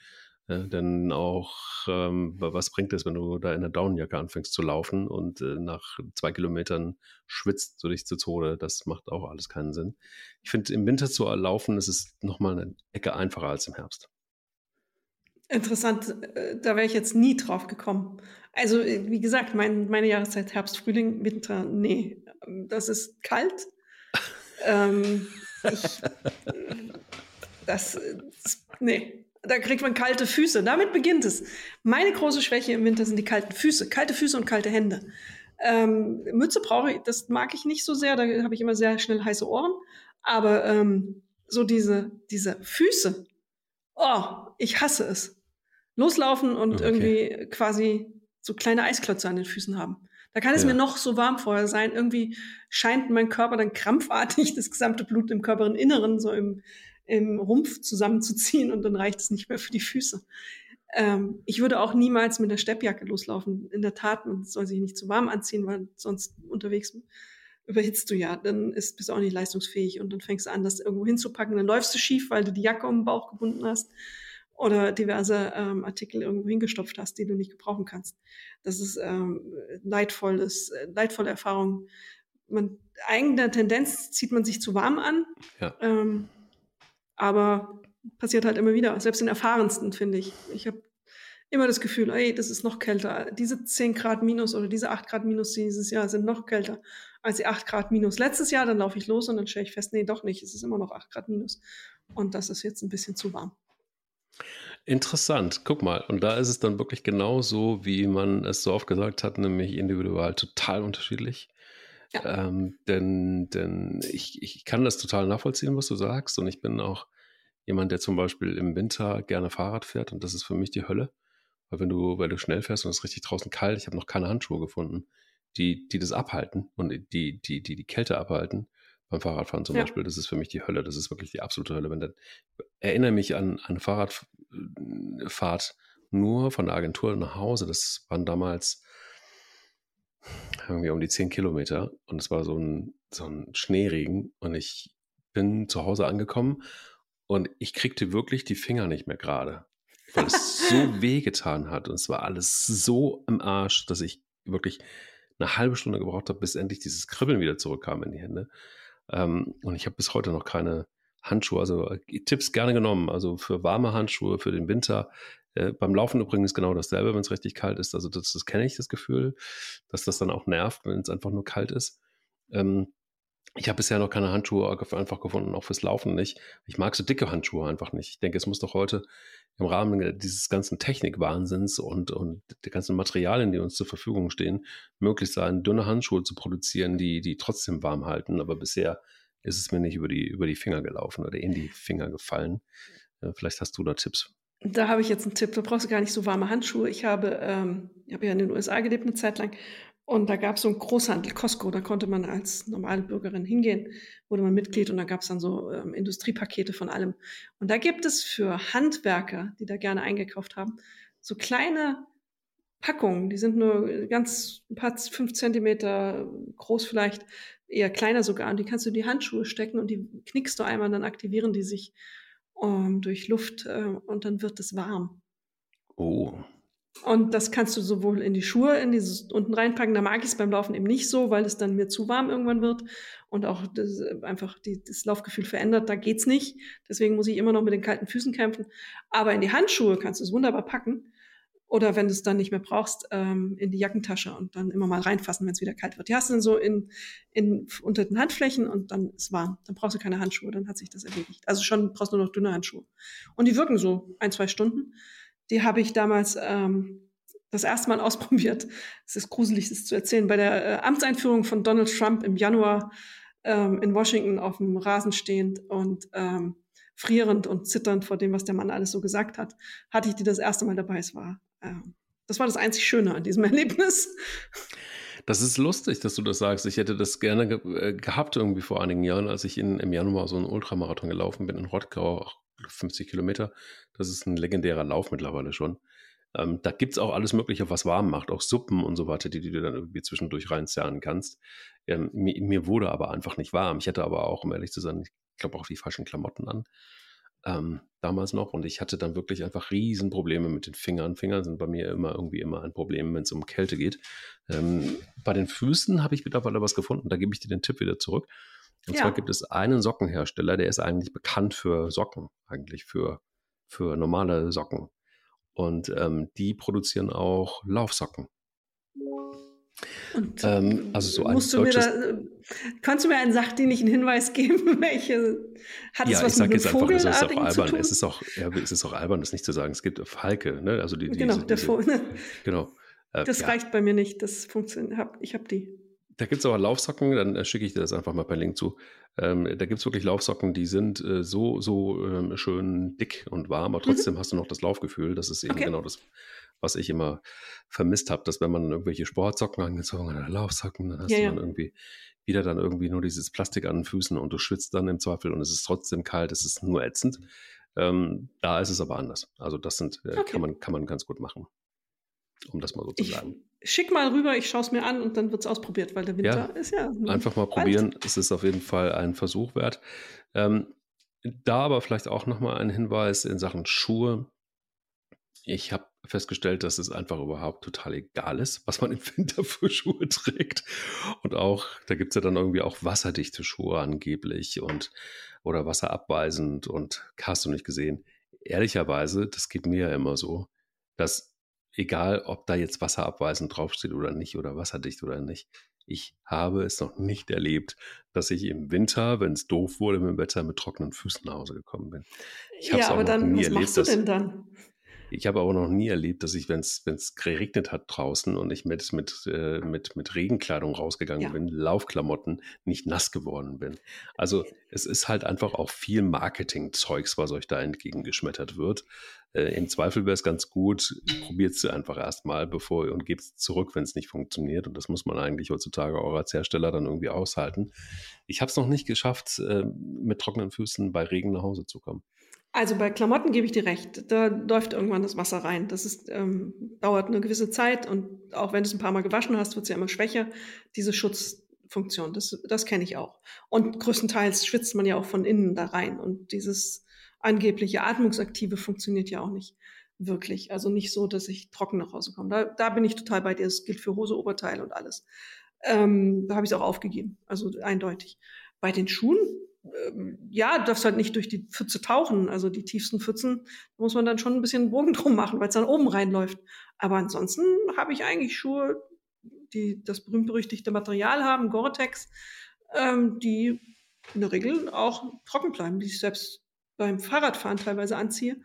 Ja, denn auch, ähm, was bringt es, wenn du da in der Daunenjacke anfängst zu laufen und äh, nach zwei Kilometern schwitzt du dich zu Tode? Das macht auch alles keinen Sinn. Ich finde, im Winter zu laufen, ist es nochmal eine Ecke einfacher als im Herbst. Interessant, äh, da wäre ich jetzt nie drauf gekommen. Also, äh, wie gesagt, mein, meine Jahreszeit Herbst, Frühling, Winter, nee, das ist kalt. ähm, ich, das, das, nee, da kriegt man kalte Füße. Damit beginnt es. Meine große Schwäche im Winter sind die kalten Füße. Kalte Füße und kalte Hände. Ähm, Mütze brauche ich, das mag ich nicht so sehr, da habe ich immer sehr schnell heiße Ohren. Aber ähm, so diese, diese Füße, oh, ich hasse es. Loslaufen und okay. irgendwie quasi so kleine Eisklötze an den Füßen haben. Da kann es ja. mir noch so warm vorher sein. Irgendwie scheint mein Körper dann krampfartig das gesamte Blut im Körperinneren so im, im Rumpf zusammenzuziehen und dann reicht es nicht mehr für die Füße. Ähm, ich würde auch niemals mit der Steppjacke loslaufen. In der Tat, man soll sich nicht zu warm anziehen, weil sonst unterwegs überhitzt du ja. Dann ist, bist du auch nicht leistungsfähig und dann fängst du an, das irgendwo hinzupacken. Dann läufst du schief, weil du die Jacke um den Bauch gebunden hast oder diverse ähm, Artikel irgendwo hingestopft hast, die du nicht gebrauchen kannst. Das ist ähm, leidvolles, leidvolle Erfahrung. Man, eigener Tendenz zieht man sich zu warm an. Ja. Ähm, aber passiert halt immer wieder, selbst den erfahrensten, finde ich. Ich habe immer das Gefühl, ey, das ist noch kälter. Diese 10 Grad minus oder diese 8 Grad minus dieses Jahr sind noch kälter als die 8 Grad minus letztes Jahr. Dann laufe ich los und dann stelle ich fest, nee, doch nicht. Es ist immer noch 8 Grad minus. Und das ist jetzt ein bisschen zu warm. Interessant, guck mal. Und da ist es dann wirklich genau so, wie man es so oft gesagt hat, nämlich individual total unterschiedlich. Ja. Ähm, denn denn ich, ich kann das total nachvollziehen, was du sagst. Und ich bin auch jemand, der zum Beispiel im Winter gerne Fahrrad fährt. Und das ist für mich die Hölle. Weil wenn du, weil du schnell fährst und es ist richtig draußen kalt, ich habe noch keine Handschuhe gefunden, die, die das abhalten und die, die, die, die Kälte abhalten beim Fahrradfahren zum ja. Beispiel. Das ist für mich die Hölle. Das ist wirklich die absolute Hölle. Wenn dann, erinnere mich an eine Fahrradfahrt nur von der Agentur nach Hause. Das waren damals irgendwie um die zehn Kilometer und es war so ein, so ein Schneeregen und ich bin zu Hause angekommen und ich kriegte wirklich die Finger nicht mehr gerade, weil es so wehgetan hat und es war alles so im Arsch, dass ich wirklich eine halbe Stunde gebraucht habe, bis endlich dieses Kribbeln wieder zurückkam in die Hände. Ähm, und ich habe bis heute noch keine Handschuhe, also äh, Tipps gerne genommen, also für warme Handschuhe, für den Winter. Äh, beim Laufen übrigens genau dasselbe, wenn es richtig kalt ist. Also das, das kenne ich, das Gefühl, dass das dann auch nervt, wenn es einfach nur kalt ist. Ähm, ich habe bisher noch keine Handschuhe einfach gefunden, auch fürs Laufen nicht. Ich mag so dicke Handschuhe einfach nicht. Ich denke, es muss doch heute im Rahmen dieses ganzen Technikwahnsinns und, und der ganzen Materialien, die uns zur Verfügung stehen, möglich sein, dünne Handschuhe zu produzieren, die, die trotzdem warm halten. Aber bisher ist es mir nicht über die, über die Finger gelaufen oder in die Finger gefallen. Äh, vielleicht hast du da Tipps. Da habe ich jetzt einen Tipp. Da brauchst du gar nicht so warme Handschuhe. Ich habe, ähm, ich habe ja in den USA gelebt eine Zeit lang und da gab es so einen Großhandel, Costco, da konnte man als normale Bürgerin hingehen, wurde man Mitglied und da gab es dann so ähm, Industriepakete von allem. Und da gibt es für Handwerker, die da gerne eingekauft haben, so kleine Packungen, die sind nur ganz ein paar fünf Zentimeter groß vielleicht, eher kleiner sogar. Und die kannst du in die Handschuhe stecken und die knickst du einmal, dann aktivieren die sich ähm, durch Luft äh, und dann wird es warm. Oh. Und das kannst du sowohl in die Schuhe, in dieses unten reinpacken. Da mag ich es beim Laufen eben nicht so, weil es dann mir zu warm irgendwann wird und auch das, äh, einfach die, das Laufgefühl verändert. Da geht's nicht. Deswegen muss ich immer noch mit den kalten Füßen kämpfen. Aber in die Handschuhe kannst du es wunderbar packen. Oder wenn du es dann nicht mehr brauchst, ähm, in die Jackentasche und dann immer mal reinfassen, wenn es wieder kalt wird. Die hast du dann so in, in, unter den Handflächen und dann ist warm. Dann brauchst du keine Handschuhe, dann hat sich das erledigt. Also schon brauchst du nur noch dünne Handschuhe. Und die wirken so ein, zwei Stunden. Die habe ich damals ähm, das erste Mal ausprobiert. Es ist gruselig, das zu erzählen. Bei der äh, Amtseinführung von Donald Trump im Januar ähm, in Washington auf dem Rasen stehend und ähm, frierend und zitternd vor dem, was der Mann alles so gesagt hat, hatte ich die das erste Mal dabei. Es war, äh, das war das einzig Schöne an diesem Erlebnis. Das ist lustig, dass du das sagst. Ich hätte das gerne ge äh, gehabt irgendwie vor einigen Jahren, als ich in, im Januar so einen Ultramarathon gelaufen bin in Rottgau, 50 Kilometer. Das ist ein legendärer Lauf mittlerweile schon. Ähm, da gibt es auch alles Mögliche, was warm macht, auch Suppen und so weiter, die, die du dann irgendwie zwischendurch reinzerren kannst. Ähm, mir, mir, wurde aber einfach nicht warm. Ich hatte aber auch, um ehrlich zu sein, ich glaube auch die falschen Klamotten an. Ähm, damals noch und ich hatte dann wirklich einfach Riesenprobleme mit den Fingern. Finger sind bei mir immer irgendwie immer ein Problem, wenn es um Kälte geht. Ähm, bei den Füßen habe ich mittlerweile was gefunden, da gebe ich dir den Tipp wieder zurück. Und ja. zwar gibt es einen Sockenhersteller, der ist eigentlich bekannt für Socken, eigentlich für, für normale Socken. Und ähm, die produzieren auch Laufsocken. Und ähm, also so ein musst du mir da, kannst du mir einen sachdienlichen Hinweis geben, welche hat es ja, was ich sag jetzt einfach, es ist auch albern. Es ist auch, ja, es ist auch albern, das nicht zu sagen. Es gibt Falke, ne? Also die, die genau, diese, der diese, genau. Äh, das ja. reicht bei mir nicht. Das funktioniert. Ich habe die. Da gibt es aber Laufsocken, dann äh, schicke ich dir das einfach mal per Link zu. Ähm, da gibt es wirklich Laufsocken, die sind äh, so, so ähm, schön dick und warm, aber mhm. trotzdem mhm. hast du noch das Laufgefühl. Das ist eben okay. genau das, was ich immer vermisst habe, dass wenn man irgendwelche Sportsocken angezogen hat, Laufsocken, dann hast ja, du dann ja. irgendwie wieder dann irgendwie nur dieses Plastik an den Füßen und du schwitzt dann im Zweifel und es ist trotzdem kalt, es ist nur ätzend. Ähm, da ist es aber anders. Also das sind, äh, okay. kann, man, kann man ganz gut machen um das mal so zu sagen. Schick mal rüber, ich schaue es mir an und dann wird es ausprobiert, weil der Winter ja, ist ja. Einfach mal probieren, es ist auf jeden Fall ein Versuch wert. Ähm, da aber vielleicht auch nochmal ein Hinweis in Sachen Schuhe. Ich habe festgestellt, dass es einfach überhaupt total egal ist, was man im Winter für Schuhe trägt. Und auch, da gibt es ja dann irgendwie auch wasserdichte Schuhe angeblich und oder wasserabweisend und hast du nicht gesehen. Ehrlicherweise, das geht mir ja immer so, dass egal ob da jetzt wasserabweisend draufsteht oder nicht oder wasserdicht oder nicht. Ich habe es noch nicht erlebt, dass ich im Winter, wenn es doof wurde mit dem Wetter, mit trockenen Füßen nach Hause gekommen bin. Ich ja, aber dann, was erlebt, machst du denn dann? Ich habe aber noch nie erlebt, dass ich, wenn es geregnet hat draußen und ich mit, mit, äh, mit, mit Regenkleidung rausgegangen ja. bin, Laufklamotten, nicht nass geworden bin. Also es ist halt einfach auch viel Marketing-Zeugs, was euch da entgegengeschmettert wird. Äh, Im Zweifel wäre es ganz gut, probiert es einfach erstmal, bevor ihr und gebt es zurück, wenn es nicht funktioniert. Und das muss man eigentlich heutzutage auch als Hersteller dann irgendwie aushalten. Ich habe es noch nicht geschafft, äh, mit trockenen Füßen bei Regen nach Hause zu kommen. Also bei Klamotten gebe ich dir recht. Da läuft irgendwann das Wasser rein. Das ist, ähm, dauert eine gewisse Zeit und auch wenn du es ein paar Mal gewaschen hast, wird es ja immer schwächer, diese Schutzfunktion. Das, das kenne ich auch. Und größtenteils schwitzt man ja auch von innen da rein. Und dieses angebliche Atmungsaktive funktioniert ja auch nicht wirklich. Also nicht so, dass ich trocken nach Hause komme. Da, da bin ich total bei dir. Das gilt für Hose, Oberteil und alles. Ähm, da habe ich es auch aufgegeben. Also eindeutig. Bei den Schuhen, ja, du darfst halt nicht durch die Pfütze tauchen. Also die tiefsten Pfützen muss man dann schon ein bisschen Bogen drum machen, weil es dann oben reinläuft. Aber ansonsten habe ich eigentlich Schuhe, die das berühmt-berüchtigte Material haben, Gore-Tex, ähm, die in der Regel auch trocken bleiben, die ich selbst beim Fahrradfahren teilweise anziehe,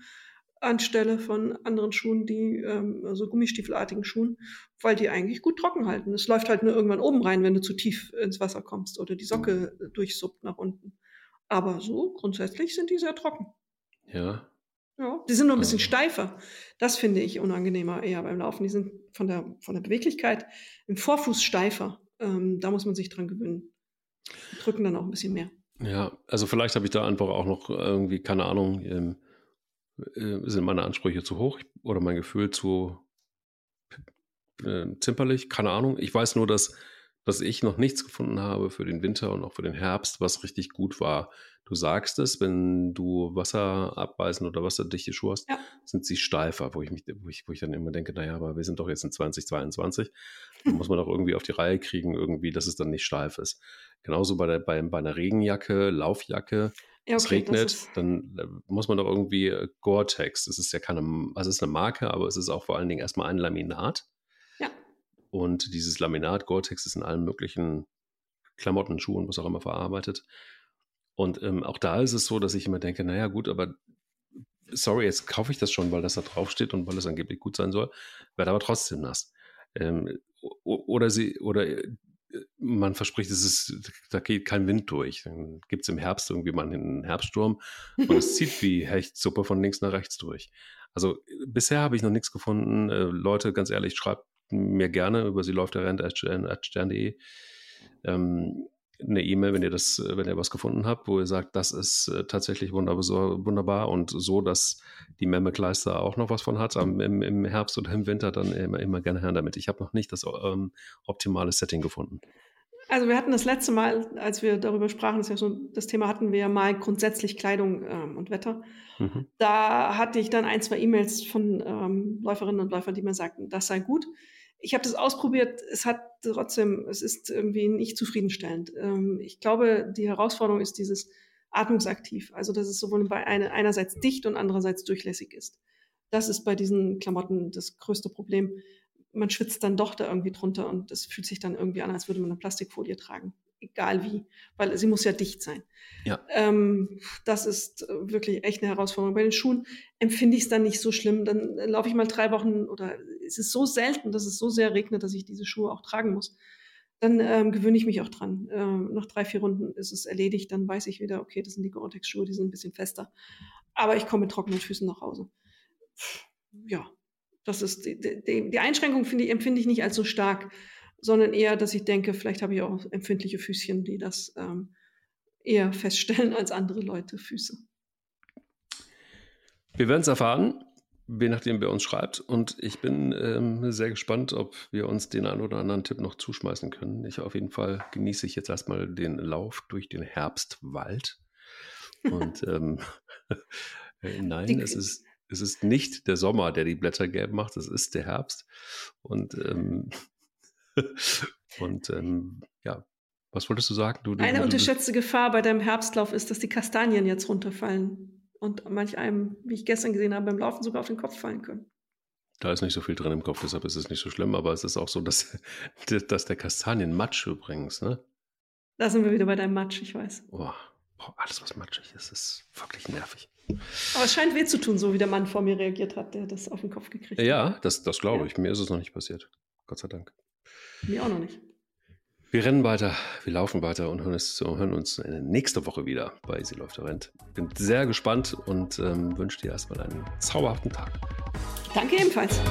anstelle von anderen Schuhen, die, ähm, also gummistiefelartigen Schuhen, weil die eigentlich gut trocken halten. Es läuft halt nur irgendwann oben rein, wenn du zu tief ins Wasser kommst oder die Socke durchsuppt nach unten. Aber so grundsätzlich sind die sehr trocken. Ja. Ja, die sind nur ein bisschen also. steifer. Das finde ich unangenehmer eher beim Laufen. Die sind von der, von der Beweglichkeit im Vorfuß steifer. Ähm, da muss man sich dran gewöhnen. Die drücken dann auch ein bisschen mehr. Ja, also vielleicht habe ich da einfach auch noch irgendwie, keine Ahnung, ähm, äh, sind meine Ansprüche zu hoch oder mein Gefühl zu äh, zimperlich, keine Ahnung. Ich weiß nur, dass, dass ich noch nichts gefunden habe für den Winter und auch für den Herbst, was richtig gut war. Du sagst es, wenn du Wasser abweisen oder wasserdichte Schuhe hast, ja. sind sie steifer, wo ich, mich, wo, ich, wo ich dann immer denke, naja, aber wir sind doch jetzt in 2022, da muss man doch irgendwie auf die Reihe kriegen, irgendwie, dass es dann nicht steif ist. Genauso bei, der, bei, bei einer Regenjacke, Laufjacke, ja, okay, es regnet, dann äh, muss man doch irgendwie äh, Gore-Tex, das ist ja keine, also es ist eine Marke, aber es ist auch vor allen Dingen erstmal ein Laminat. Und dieses Laminat Gore-Tex ist in allen möglichen Klamotten, Schuhen, was auch immer verarbeitet. Und ähm, auch da ist es so, dass ich immer denke, naja gut, aber sorry, jetzt kaufe ich das schon, weil das da draufsteht und weil es angeblich gut sein soll, werde aber trotzdem nass. Ähm, oder sie, oder äh, man verspricht, es ist, da geht kein Wind durch. Dann gibt es im Herbst irgendwie mal einen Herbststurm und es zieht wie Hechtsuppe von links nach rechts durch. Also bisher habe ich noch nichts gefunden. Äh, Leute, ganz ehrlich, schreibt mir gerne über sie läuft der Rent.stern.de. Ähm, eine E-Mail, wenn ihr das, wenn ihr was gefunden habt, wo ihr sagt, das ist äh, tatsächlich wunderbar, und so, dass die Memme-Kleister auch noch was von hat, im, im, Herbst oder im Winter, dann immer, immer gerne her damit. Ich habe noch nicht das ähm, optimale Setting gefunden. Also wir hatten das letzte Mal, als wir darüber sprachen, das, ja so, das Thema hatten wir ja mal grundsätzlich Kleidung ähm, und Wetter. Mhm. Da hatte ich dann ein, zwei E-Mails von ähm, Läuferinnen und Läufern, die mir sagten, das sei gut ich habe das ausprobiert, es hat trotzdem, es ist irgendwie nicht zufriedenstellend. Ähm, ich glaube, die Herausforderung ist dieses atmungsaktiv, also dass es sowohl bei eine, einerseits dicht und andererseits durchlässig ist. Das ist bei diesen Klamotten das größte Problem. Man schwitzt dann doch da irgendwie drunter und es fühlt sich dann irgendwie an, als würde man eine Plastikfolie tragen egal wie, weil sie muss ja dicht sein. Ja. Ähm, das ist äh, wirklich echt eine Herausforderung. Bei den Schuhen empfinde ich es dann nicht so schlimm. Dann äh, laufe ich mal drei Wochen oder es ist so selten, dass es so sehr regnet, dass ich diese Schuhe auch tragen muss. Dann ähm, gewöhne ich mich auch dran. Ähm, nach drei, vier Runden ist es erledigt. Dann weiß ich wieder, okay, das sind die Gore-Tex-Schuhe, die sind ein bisschen fester. Aber ich komme mit trockenen Füßen nach Hause. Ja, das ist die, die, die Einschränkung, finde ich, empfinde ich nicht als so stark sondern eher, dass ich denke, vielleicht habe ich auch empfindliche Füßchen, die das ähm, eher feststellen als andere Leute Füße. Wir werden es erfahren, je nachdem wer uns schreibt. Und ich bin ähm, sehr gespannt, ob wir uns den einen oder anderen Tipp noch zuschmeißen können. Ich auf jeden Fall genieße ich jetzt erstmal den Lauf durch den Herbstwald. Und ähm, nein, die, es ist es ist nicht der Sommer, der die Blätter gelb macht, es ist der Herbst. Und ähm, Und ähm, ja, was wolltest du sagen? Du, du, Eine unterschätzte Gefahr bei deinem Herbstlauf ist, dass die Kastanien jetzt runterfallen und manch einem, wie ich gestern gesehen habe, beim Laufen sogar auf den Kopf fallen können. Da ist nicht so viel drin im Kopf, deshalb ist es nicht so schlimm, aber es ist auch so, dass, dass der Kastanien Matsch übrigens, ne? Da sind wir wieder bei deinem Matsch, ich weiß. Oh, boah, alles, was matschig ist, ist wirklich nervig. Aber es scheint weh zu tun, so wie der Mann vor mir reagiert hat, der das auf den Kopf gekriegt hat. Ja, das, das glaube ja. ich. Mir ist es noch nicht passiert. Gott sei Dank. Mir auch noch nicht. Wir rennen weiter, wir laufen weiter und hören uns, hören uns nächste Woche wieder bei Sie läuft der Rent. Bin sehr gespannt und ähm, wünsche dir erstmal einen zauberhaften Tag. Danke ebenfalls.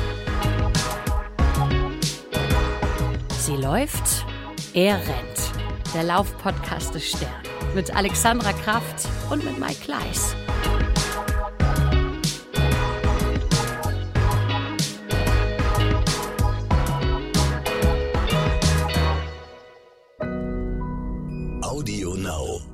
Sie läuft, er rennt. Der Laufpodcast des Stern mit Alexandra Kraft und mit Mike Kleiss. Audio Now.